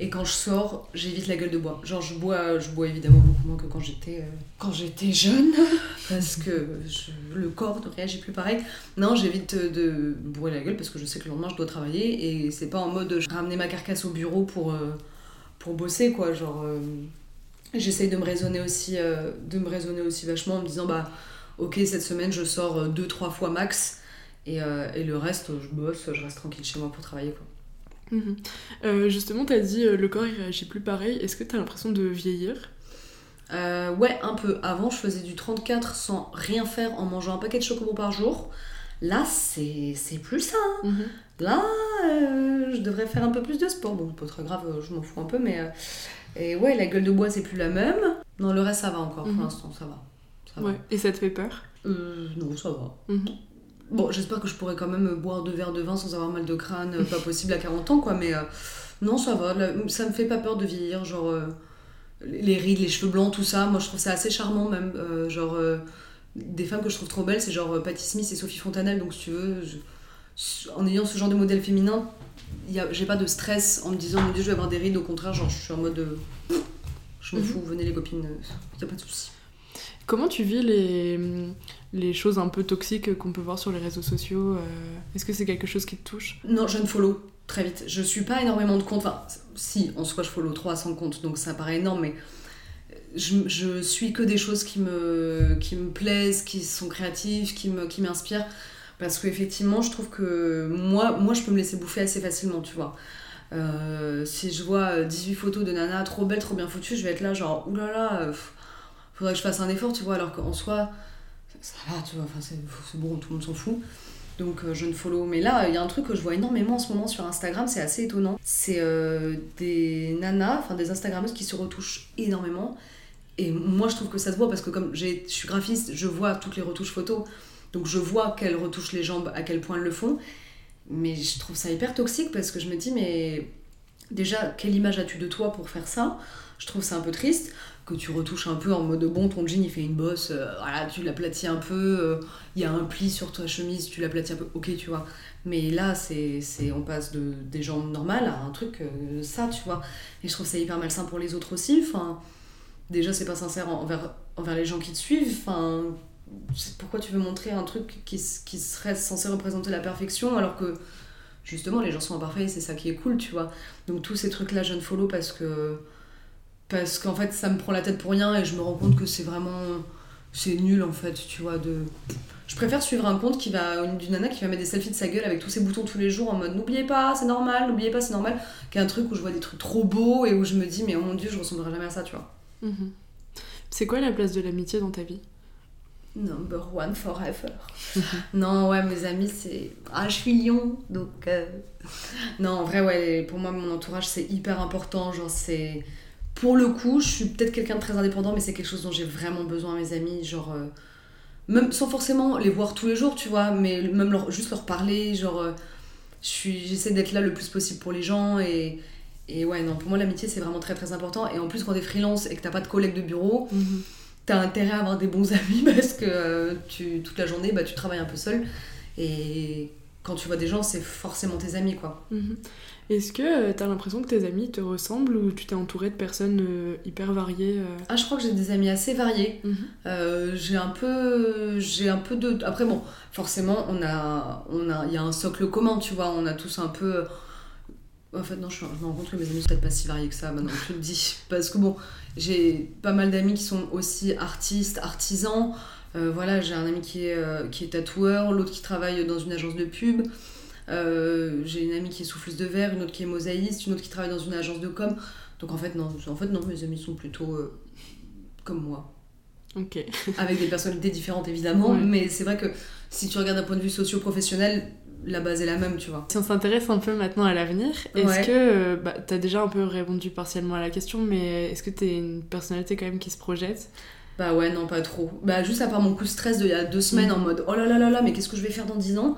et quand je sors, j'évite la gueule de bois. Genre, je bois, je bois évidemment beaucoup moins que quand j'étais quand j'étais jeune. Parce que je- le corps ne réagit plus pareil. Non, j'évite de, bourrer la gueule parce que je sais que le lendemain, je dois travailler. Et c'est pas en mode je ramener ma carcasse au bureau pour, euh, pour bosser, quoi. Genre, euh, j'essaye de me raisonner aussi, euh, de me raisonner aussi vachement en me disant, bah, ok, cette semaine, je sors deux, trois fois max. Et, et le reste, je bosse, je reste tranquille chez moi pour travailler, quoi. Mhm. Justement, t'as dit le corps il réagit plus pareil. Est-ce que t'as l'impression de vieillir? Euh, ouais, un peu. Avant, je faisais du 34 sans rien faire en mangeant un paquet de chocobons par jour. Là, c'est c'est plus ça. hein. Mhm. Là, euh, je devrais faire un peu plus de sport. Bon, pas très grave, euh, je m'en fous un peu, mais. euh, et ouais, la gueule de bois, c'est plus la même. Non, le reste, ça va encore. Mhm. Pour l'instant, ça va. Ça va. Ouais. Et ça te fait peur? Non, ça va. Mhm. Bon, j'espère que je pourrai quand même boire deux verres de vin sans avoir mal de crâne. Pas [LAUGHS] possible à 40 ans, quoi, mais. non, ça va. Là, ça me fait pas peur de vieillir. Genre. Les rides, les cheveux blancs, tout ça, moi je trouve ça assez charmant même. Euh, genre, euh, des femmes que je trouve trop belles, c'est genre euh, Patti Smith et Sophie Fontanelle, donc si tu veux, je- en ayant ce genre de modèle féminin, a- j'ai pas de stress en me disant mon dieu, je vais avoir des rides, au contraire, genre je suis en mode. je m'en Mhm. fous, venez les copines, y a pas de souci. Comment tu vis les, les choses un peu toxiques qu'on peut voir sur les réseaux sociaux euh, Est-ce que c'est quelque chose qui te touche? Non, je ne follow très vite. Je suis pas énormément de comptes. Enfin, si, en soi, je follow 300 comptes, donc ça paraît énorme, mais je, suis que des choses qui me, plaisent, qui sont créatives, qui me- qui m'inspirent. Parce qu'effectivement, je trouve que moi, je peux me laisser bouffer assez facilement, tu vois. Euh, si je vois 18 photos de nana trop belles, trop bien foutues, je vais être là, genre, oulala, euh, faudrait que je fasse un effort, tu vois, alors qu'en soi, ça va, tu vois, enfin, c'est bon, tout le monde s'en fout. Donc euh, je ne follow. Mais là, il y a un truc que je vois énormément en ce moment sur Instagram, c'est assez étonnant. C'est euh, des nanas, enfin des Instagrammeuses qui se retouchent énormément. Et moi, je trouve que ça se voit parce que comme je suis graphiste, je vois toutes les retouches photos. Donc je vois qu'elles retouchent les jambes, à quel point elles le font. Mais je trouve ça hyper toxique parce que je me dis, mais déjà, quelle image as-tu de toi pour faire ça? Je trouve ça un peu triste que tu retouches un peu en mode bon, ton jean il fait une bosse, euh, voilà, tu l'aplatis un peu, euh, il y a un pli sur ta chemise, tu l'aplatis un peu, ok, tu vois. Mais là, c'est, c'est, on passe de, des jambes normales à un truc, euh, ça, tu vois. Et je trouve ça hyper malsain pour les autres aussi. Enfin, déjà, c'est pas sincère envers, envers les gens qui te suivent. Enfin, pourquoi tu veux montrer un truc qui, qui serait censé représenter la perfection alors que justement les gens sont imparfaits et c'est ça qui est cool, tu vois. Donc tous ces trucs-là, je ne follow parce que parce qu'en fait ça me prend la tête pour rien et je me rends compte que c'est vraiment c'est nul en fait tu vois de je préfère suivre un compte qui va d'une nana qui va mettre des selfies de sa gueule avec tous ses boutons tous les jours en mode n'oubliez pas c'est normal n'oubliez pas c'est normal qu'un truc où je vois des trucs trop beaux et où je me dis mais oh mon dieu je ressemblerai jamais à ça tu vois. Mhm. C'est quoi la place de l'amitié dans ta vie? Number one forever. [LAUGHS] Non ouais mes amis c'est ah je suis lion donc euh, non en vrai ouais pour moi mon entourage c'est hyper important genre c'est pour le coup je suis peut-être quelqu'un de très indépendant mais c'est quelque chose dont j'ai vraiment besoin mes amis genre euh, même sans forcément les voir tous les jours tu vois mais même leur, juste leur parler genre euh, j'essaie d'être là le plus possible pour les gens et et ouais non pour moi l'amitié c'est vraiment très très important et en plus quand t'es freelance et que t'as pas de collègues de bureau Mhm. t'as intérêt à avoir des bons [LAUGHS] amis parce que euh, tu, toute la journée bah, tu travailles un peu seul et quand tu vois des gens c'est forcément tes amis quoi Mhm. Est-ce que tu t'as l'impression que tes amis te ressemblent ou tu t'es entouré de personnes euh, hyper variées euh ah je crois que j'ai des amis assez variés. Mhm. Euh, j'ai un peu j'ai un peu de après bon forcément on a on a il y a un socle commun tu vois. On a tous un peu en fait non je, je me rends compte que mes amis sont peut-être pas si variés que ça maintenant je le dis. [LAUGHS] Parce que bon j'ai pas mal d'amis qui sont aussi artistes artisans. Euh, voilà j'ai un ami qui est euh, qui est tatoueur l'autre qui travaille dans une agence de pub Euh, j'ai une amie qui est souffleuse de verre une autre qui est mosaïste une autre qui travaille dans une agence de com donc en fait non en fait non mes amis sont plutôt euh, comme moi Ok. [LAUGHS] avec des personnalités différentes évidemment, Ouais. mais c'est vrai que si tu regardes d'un point de vue socio-professionnel, la base est la même, tu vois. Si on s'intéresse un peu maintenant à l'avenir, est-ce Ouais. que, euh, bah, t'as déjà un peu répondu partiellement à la question, mais est-ce que t'es une personnalité quand même qui se projette? Bah ouais, non, pas trop. Bah juste à part mon coup de stress d'il y a deux semaines en mode oh là là là là, mais qu'est-ce que je vais faire dans 10 ans?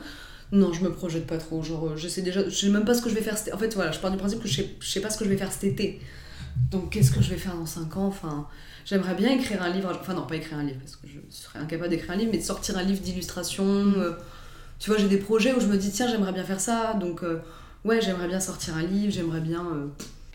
Non, je me projette pas trop. Genre, euh, je sais déjà, je sais même pas ce que je vais faire. cet- En fait, voilà, je pars du principe que je sais, je sais pas ce que je vais faire cet été. Donc, qu'est-ce que je vais faire dans 5 ans? Enfin, j'aimerais bien écrire un livre. Enfin, non, pas écrire un livre, parce que je serais incapable d'écrire un livre, mais de sortir un livre d'illustration. euh, tu vois, j'ai des projets où je me dis, tiens, j'aimerais bien faire ça. Donc, euh, ouais, j'aimerais bien sortir un livre, j'aimerais bien. euh,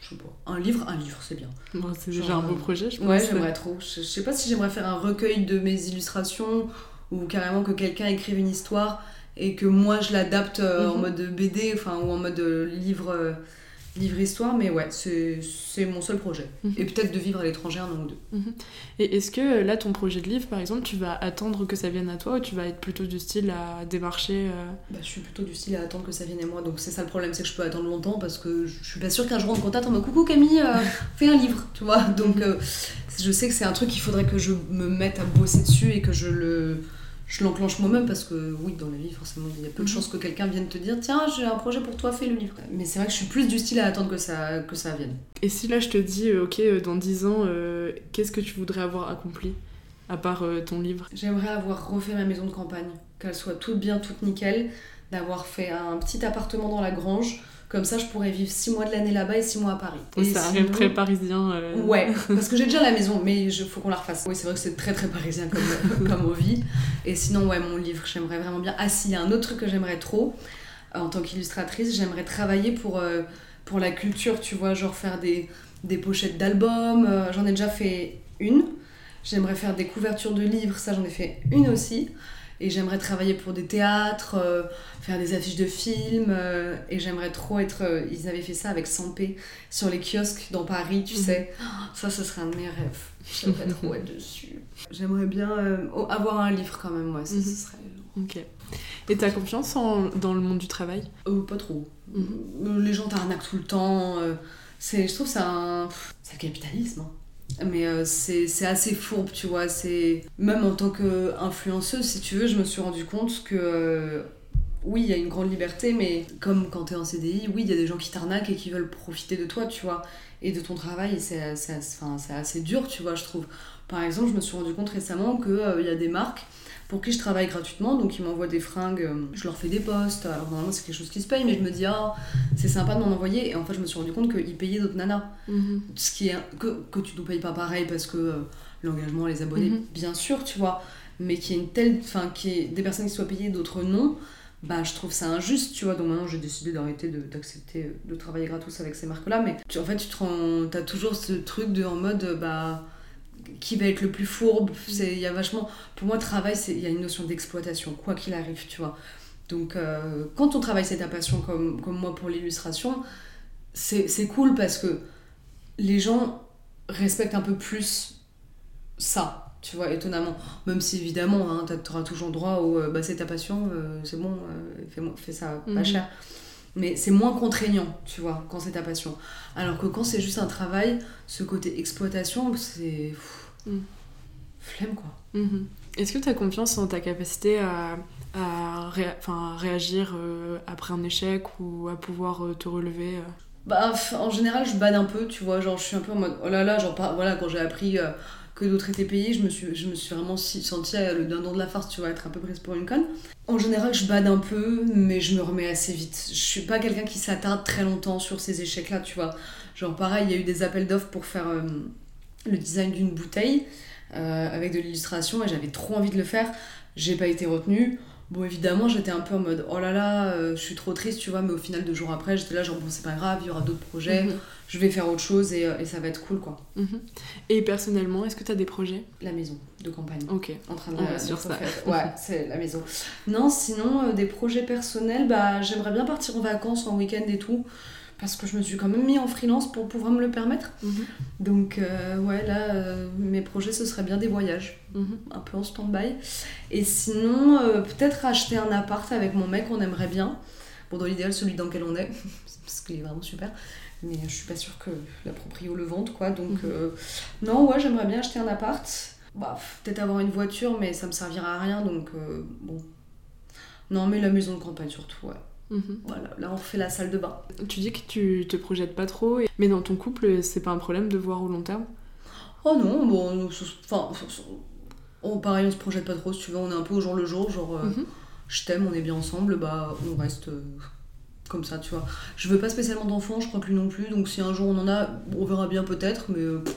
je sais pas. Un livre, un livre, c'est bien. Bon, C'est déjà un beau projet, je pense. Ouais, j'aimerais trop. Je, je sais pas si j'aimerais faire un recueil de mes illustrations ou carrément que quelqu'un écrive une histoire et que moi je l'adapte euh, en Mhm. mode BD enfin, ou en mode euh, livre, euh, livre histoire, mais ouais, c'est mon seul projet. Mhm. Et peut-être de vivre à l'étranger un an ou deux. Et est-ce que là, ton projet de livre, par exemple, tu vas attendre que ça vienne à toi ou tu vas être plutôt du style à démarcher euh, Bah, je suis plutôt du style à attendre que ça vienne à moi, donc c'est ça le problème, c'est que je peux attendre longtemps parce que je je suis pas sûre qu'un jour on me contacte en mode coucou Camille, euh, [LAUGHS] fais un livre, tu vois. Donc euh, je sais que c'est un truc qu'il faudrait que je me mette à bosser dessus et que je le je l'enclenche moi-même parce que oui dans la vie forcément il y a peu de Mhm. chances que quelqu'un vienne te dire tiens j'ai un projet pour toi fais le livre. Mais c'est vrai que je suis plus du style à attendre que ça que ça vienne. Et si là, je te dis, euh, ok, euh, dans 10 ans, euh, qu'est-ce que tu voudrais avoir accompli à part euh, ton livre? J'aimerais avoir refait ma maison de campagne, qu'elle soit toute bien, toute nickel, d'avoir fait un petit appartement dans la grange, comme ça je pourrais vivre 6 mois de l'année là-bas et 6 mois à Paris. Oui, Et sinon- rêve très parisien. euh, Ouais, [LAUGHS] parce que j'ai déjà la maison, mais il faut qu'on la refasse. Oui, c'est vrai que c'est très très parisien comme, [LAUGHS] comme envie. Et sinon, ouais, mon livre, j'aimerais vraiment bien. Ah, si, il y a un autre truc que j'aimerais trop, euh, en tant qu'illustratrice, j'aimerais travailler pour, euh, pour la culture, tu vois, genre faire des, des pochettes d'albums. euh, j'en ai déjà fait une. J'aimerais faire des couvertures de livres, ça j'en ai fait une aussi. Et j'aimerais travailler pour des théâtres, euh, faire des affiches de films. euh, et j'aimerais trop être. euh, ils avaient fait ça avec Sampé sur les kiosques dans Paris, tu Mhm. sais. Ça, ce serait un de mes rêves. J'aimerais trop être dessus. J'aimerais bien oh, avoir un livre quand même, ouais. Ça, Mhm. ce serait. Ok. Et t'as confiance en- dans le monde du travail? Pas trop. Mhm. Les gens t'arnaquent tout le temps. c'est, je trouve que c'est un. C'est le capitalisme. hein. Mais euh, c'est, assez fourbe, tu vois. Même en tant qu'influenceuse, si tu veux, je me suis rendu compte que. euh, oui, il y a une grande liberté, mais comme quand t'es en CDI, oui, il y a des gens qui t'arnaquent et qui veulent profiter de toi, tu vois, et de ton travail, et c'est, c'est, enfin, c'est assez dur, tu vois, je trouve. Par exemple, je me suis rendu compte récemment qu'il y a des marques pour qui je travaille gratuitement, donc ils m'envoient des fringues, euh, je leur fais des posts, alors normalement c'est quelque chose qui se paye, mais je me dis, ah, c'est sympa de m'en envoyer, et en fait je me suis rendu compte qu'ils payaient d'autres nanas, ce qui est que, que tu ne payes pas pareil parce que euh, l'engagement, les abonnés, Mhm. bien sûr, tu vois, mais qui est une telle, enfin, qui des personnes qui soient payées, d'autres non, bah je trouve ça injuste, tu vois, donc maintenant j'ai décidé d'arrêter d'accepter euh, de, travailler gratos avec ces marques-là, mais tu- en fait tu t'as toujours ce truc de en mode, euh, bah qui va être le plus fourbe, il y a vachement, pour moi travail, il y a une notion d'exploitation, quoi qu'il arrive, tu vois. Donc euh, quand ton travail c'est ta passion comme, comme moi pour l'illustration, c'est cool parce que les gens respectent un peu plus ça, tu vois, étonnamment. Même si évidemment, hein, tu auras toujours droit au euh, bah, c'est ta passion, euh, c'est bon, euh, fais, fais, ça pas Mhm. cher. Mais c'est moins contraignant, tu vois, quand c'est ta passion. Alors que quand c'est juste un travail, ce côté exploitation, c'est. Mm. Flemme quoi. Mhm. Est-ce que tu as confiance en ta capacité à, à ré- enfin, à réagir euh, après un échec ou à pouvoir te relever Bah, en général, je bade un peu, tu vois. Genre, je suis un peu en mode oh là là, genre, pas- voilà, quand j'ai appris que d'autres étaient payés, je me suis, je me suis vraiment sentie euh, le dindon de la farce, tu vois, être un peu prise pour une conne. En général, je bade un peu, mais je me remets assez vite. Je suis pas quelqu'un qui s'attarde très longtemps sur ces échecs-là, tu vois. Genre, pareil, il y a eu des appels d'offres pour faire euh, le design d'une bouteille euh, avec de l'illustration et j'avais trop envie de le faire. J'ai pas été retenue. Bon, évidemment, j'étais un peu en mode oh là là, je suis trop triste, tu vois, mais au final, deux jours après, j'étais là, genre bon, c'est pas grave, il y aura d'autres projets, Mhm. Je vais faire autre chose et, euh, et ça va être cool, quoi. Mhm. Et personnellement, est-ce que tu as des projets? La maison de campagne. Ok. En train de, On va sur ça. Ouais, [LAUGHS] c'est la maison. Non, sinon, euh, des projets personnels, bah, j'aimerais bien partir en vacances en week-end et tout. Parce que je me suis quand même mis en freelance pour pouvoir me le permettre. Mhm. Donc, euh, ouais, là, euh, mes projets, ce serait bien des voyages. Mhm. un peu en stand-by. Et sinon, peut-être acheter un appart avec mon mec, on aimerait bien. Bon, dans l'idéal, celui dans lequel on est, [LAUGHS] parce qu'il est vraiment super. Mais je suis pas sûre que la proprio le vende, quoi. Donc, Mhm. euh, non, ouais, j'aimerais bien acheter un appart. Bah, peut-être avoir une voiture, mais ça me servira à rien, donc euh, bon. Non, mais la maison de campagne surtout, ouais. Mhm. Voilà, là, on refait la salle de bain. Tu dis que tu te projettes pas trop, et- mais dans ton couple, c'est pas un problème de voir au long terme? Oh non, bon, nous, enfin, on, pareil, on se projette pas trop, si tu veux, on est un peu au jour le jour, genre, euh, Mhm. je t'aime, on est bien ensemble, bah, on reste euh, comme ça, tu vois. Je veux pas spécialement d'enfants, je crois que lui non plus, donc si un jour on en a, on verra bien peut-être, mais euh, pff,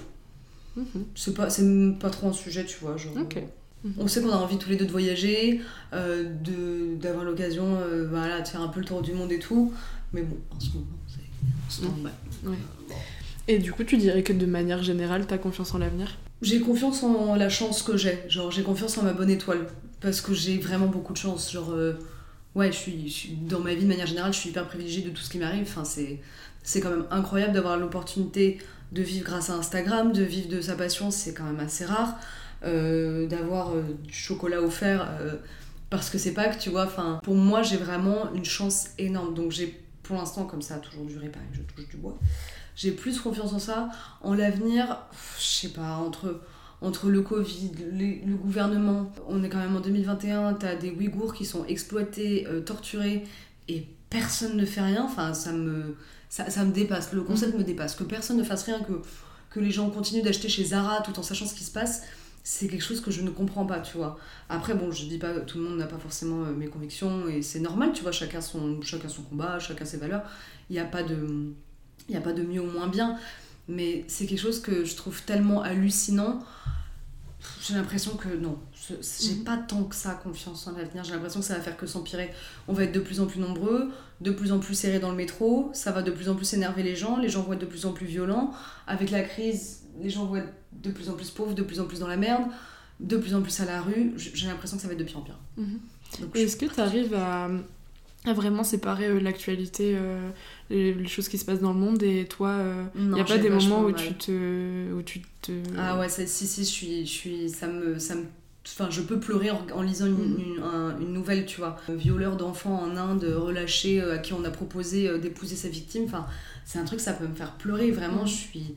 Mhm. c'est pas, c'est même pas trop un sujet, tu vois. Genre, euh, On sait qu'on a envie tous les deux de voyager, euh, de, d'avoir l'occasion euh, voilà, de faire un peu le tour du monde et tout, mais bon, en ce moment, c'est. Et du coup, tu dirais que de manière générale, t'as confiance en l'avenir? J'ai confiance en la chance que j'ai. Genre, j'ai confiance en ma bonne étoile. Parce que j'ai vraiment beaucoup de chance. Genre, euh, ouais, je suis, dans ma vie de manière générale, je suis hyper privilégiée de tout ce qui m'arrive. Enfin, c'est, c'est quand même incroyable d'avoir l'opportunité de vivre grâce à Instagram, de vivre de sa passion, c'est quand même assez rare. Euh, d'avoir euh, du chocolat offert euh, parce que c'est Pâques, tu vois. Enfin, pour moi, j'ai vraiment une chance énorme. Donc, j'ai, pour l'instant, comme ça toujours duré, pareil, je touche du bois. J'ai plus confiance en ça. En l'avenir, je sais pas, entre, entre le Covid, les- le gouvernement, on est quand même en 2021, t'as des Ouïghours qui sont exploités, euh, torturés, et personne ne fait rien. Enfin, ça me, ça, ça me dépasse. Le concept me dépasse. Que personne ne fasse rien, que, que les gens continuent d'acheter chez Zara tout en sachant ce qui se passe, c'est quelque chose que je ne comprends pas, tu vois. Après, bon, je dis pas, tout le monde n'a pas forcément euh, mes convictions, et c'est normal, tu vois, chacun son, chacun son combat, chacun ses valeurs. Il n'y a pas de il n'y a pas de mieux ou moins bien, mais c'est quelque chose que je trouve tellement hallucinant. J'ai l'impression que non, j'ai Mhm. pas tant que ça confiance en l'avenir. J'ai l'impression que ça va faire que s'empirer. On va être de plus en plus nombreux, de plus en plus serrés dans le métro, ça va de plus en plus énerver les gens, les gens vont être de plus en plus violents. Avec la crise, les gens vont être de plus en plus pauvres, de plus en plus dans la merde, de plus en plus à la rue. J'ai l'impression que ça va être de pire en pire. Mhm. Est-ce que tu arrives à, à vraiment séparer euh, l'actualité, euh, les, les choses qui se passent dans le monde et toi Il Non, n'y a pas des moments où mal. tu te. Où tu te... Ah ouais, ça- si, si, je suis, je suis, ça me, ça me, enfin, je peux pleurer en, en lisant une, Mhm. une, un- une nouvelle, tu vois. Un violeur d'enfants en Inde relâché euh, à qui on a proposé euh, d'épouser sa victime, enfin, c'est un truc, ça peut me faire pleurer, vraiment, Mhm. je suis,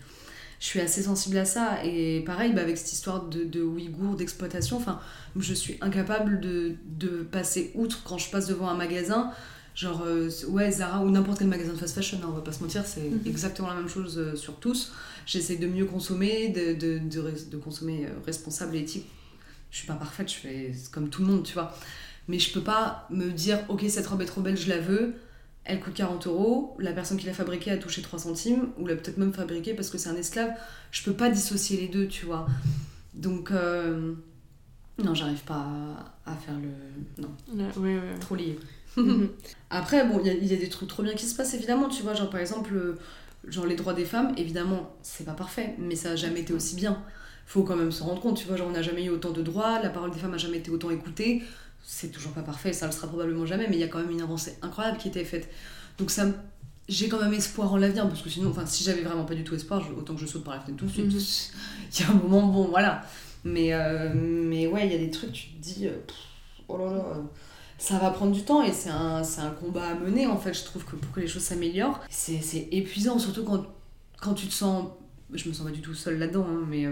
je suis assez sensible à ça. Et pareil, bah, avec cette histoire de, de Ouïghours, d'exploitation, enfin, je suis incapable de, de passer outre quand je passe devant un magasin. Genre, euh, ouais, Zara ou n'importe quel magasin de fast fashion, hein, on va pas se mentir, c'est Mhm. exactement la même chose euh, sur tous. J'essaie de mieux consommer, de, de, consommer euh, responsable et éthique. Je suis pas parfaite, je fais comme tout le monde, tu vois. Mais je peux pas me dire, ok, cette robe est trop belle, je la veux. Elle coûte 40 euros. La personne qui l'a fabriquée a touché 3 centimes, ou l'a peut-être même fabriquée parce que c'est un esclave. Je peux pas dissocier les deux, tu vois. Donc, euh, non, j'arrive pas à, faire le. Non, trop lié. Mhm. [LAUGHS] Après, bon, il y, a- il y a des trucs trop bien qui se passent, évidemment, tu vois, genre par exemple, euh, genre les droits des femmes, évidemment, c'est pas parfait, mais ça a jamais été aussi bien. Faut quand même se rendre compte, tu vois, genre on n'a jamais eu autant de droits, la parole des femmes a jamais été autant écoutée, c'est toujours pas parfait, ça le sera probablement jamais, mais il y a quand même une avancée incroyable qui a été faite. Donc ça, j'ai quand même espoir en l'avenir parce que sinon, enfin, si j'avais vraiment pas du tout espoir, autant que je saute par la fenêtre tout de suite. Mhm. [LAUGHS] Il y a un moment, bon, voilà. Mais, euh, mais ouais, il y a des trucs, tu te dis, euh, oh là là, euh, ça va prendre du temps et c'est un, un combat à mener en fait. Je trouve que pour que les choses s'améliorent, c'est c'est épuisant, surtout quand, quand tu te sens. Je me sens pas du tout seule là-dedans, hein, mais.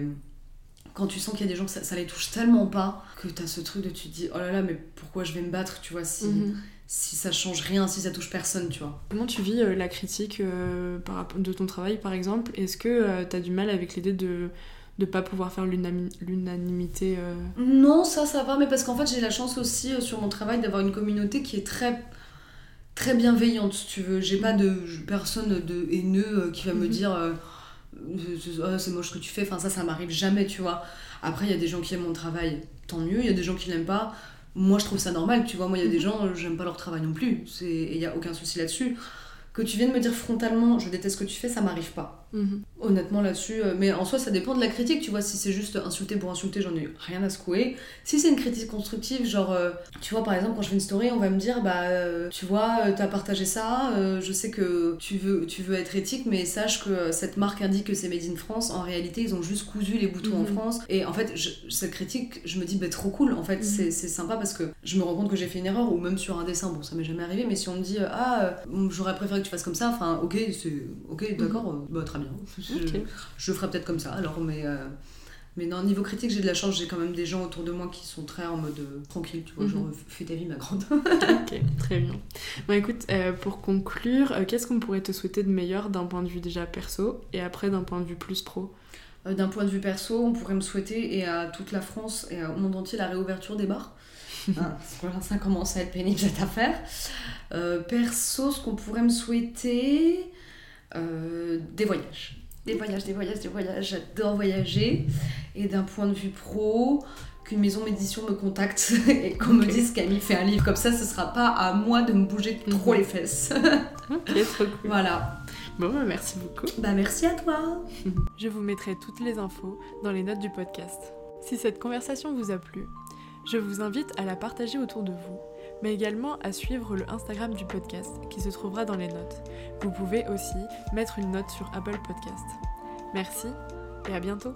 Euh, quand tu sens qu'il y a des gens que ça, ça les touche tellement pas que t'as ce truc de tu te dis oh là là mais pourquoi je vais me battre tu vois si, Mhm. si ça change rien si ça touche personne tu vois Comment tu vis euh, la critique euh, par de ton travail, par exemple? Est-ce que tu as du mal avec l'idée de ne pas pouvoir faire l'unanimité euh, Non, ça, ça va, mais parce qu'en fait, j'ai la chance aussi euh, sur mon travail d'avoir une communauté qui est très très bienveillante, si tu veux. J'ai pas de personne de haineux euh, qui va me Mhm. dire euh, c'est moche ce que tu fais. Enfin, ça, ça m'arrive jamais, tu vois. Après, il y a des gens qui aiment mon travail, tant mieux. Il y a des gens qui l'aiment pas. Moi, je trouve ça normal, tu vois. Moi, il y a des Mhm. gens, j'aime pas leur travail non plus. Et il y a aucun souci là-dessus. Que tu viennes me dire frontalement, je déteste ce que tu fais, ça m'arrive pas. Mhm. Honnêtement là-dessus, euh, mais en soi ça dépend de la critique, tu vois, si c'est juste insulter pour insulter, j'en ai rien à secouer. Si c'est une critique constructive, genre, euh, tu vois, par exemple, quand je fais une story, on va me dire, bah, euh, tu vois, t'as partagé ça, euh, je sais que tu veux, tu veux être éthique, mais sache que cette marque indique que c'est made in France, en réalité, ils ont juste cousu les boutons en Mhm. France. Et en fait, je- cette critique, je me dis, bah, trop cool, en fait, Mhm. c'est sympa parce que je me rends compte que j'ai fait une erreur, ou même sur un dessin, bon, ça m'est jamais arrivé, mais si on me dit, ah, j'aurais préféré que tu fasses comme ça, enfin, ok, c'est, ok, d'accord, bah, très bien. Je- je ferai peut-être comme ça alors mais euh, mais non niveau critique j'ai de la chance j'ai quand même des gens autour de moi qui sont très en mode euh, tranquille tu vois Mhm. genre fais ta vie ma grande [LAUGHS] Ok, très bien. Bon, écoute, euh, pour conclure, euh, qu'est-ce qu'on pourrait te souhaiter de meilleur d'un point de vue déjà perso et après d'un point de vue plus pro? D'un point de vue perso on pourrait me souhaiter et à toute la France et au monde entier la réouverture des bars [LAUGHS] Hein, ça commence à être pénible cette affaire Euh, perso ce qu'on pourrait me souhaiter euh, des voyages des voyages des voyages des voyages j'adore voyager et d'un point de vue pro qu'une maison d'édition me contacte [LAUGHS] et qu'on me dise Camille fait un livre comme ça ce sera pas à moi de me bouger trop Mhm. les fesses [LAUGHS] Ok, trop cool. voilà Bon, bah, merci beaucoup. bah merci à toi [LAUGHS] Je vous mettrai toutes les infos dans les notes du podcast. Si cette conversation vous a plu, je vous invite à la partager autour de vous, mais également à suivre le Instagram du podcast qui se trouvera dans les notes. Vous pouvez aussi mettre une note sur Apple Podcast. Merci et à bientôt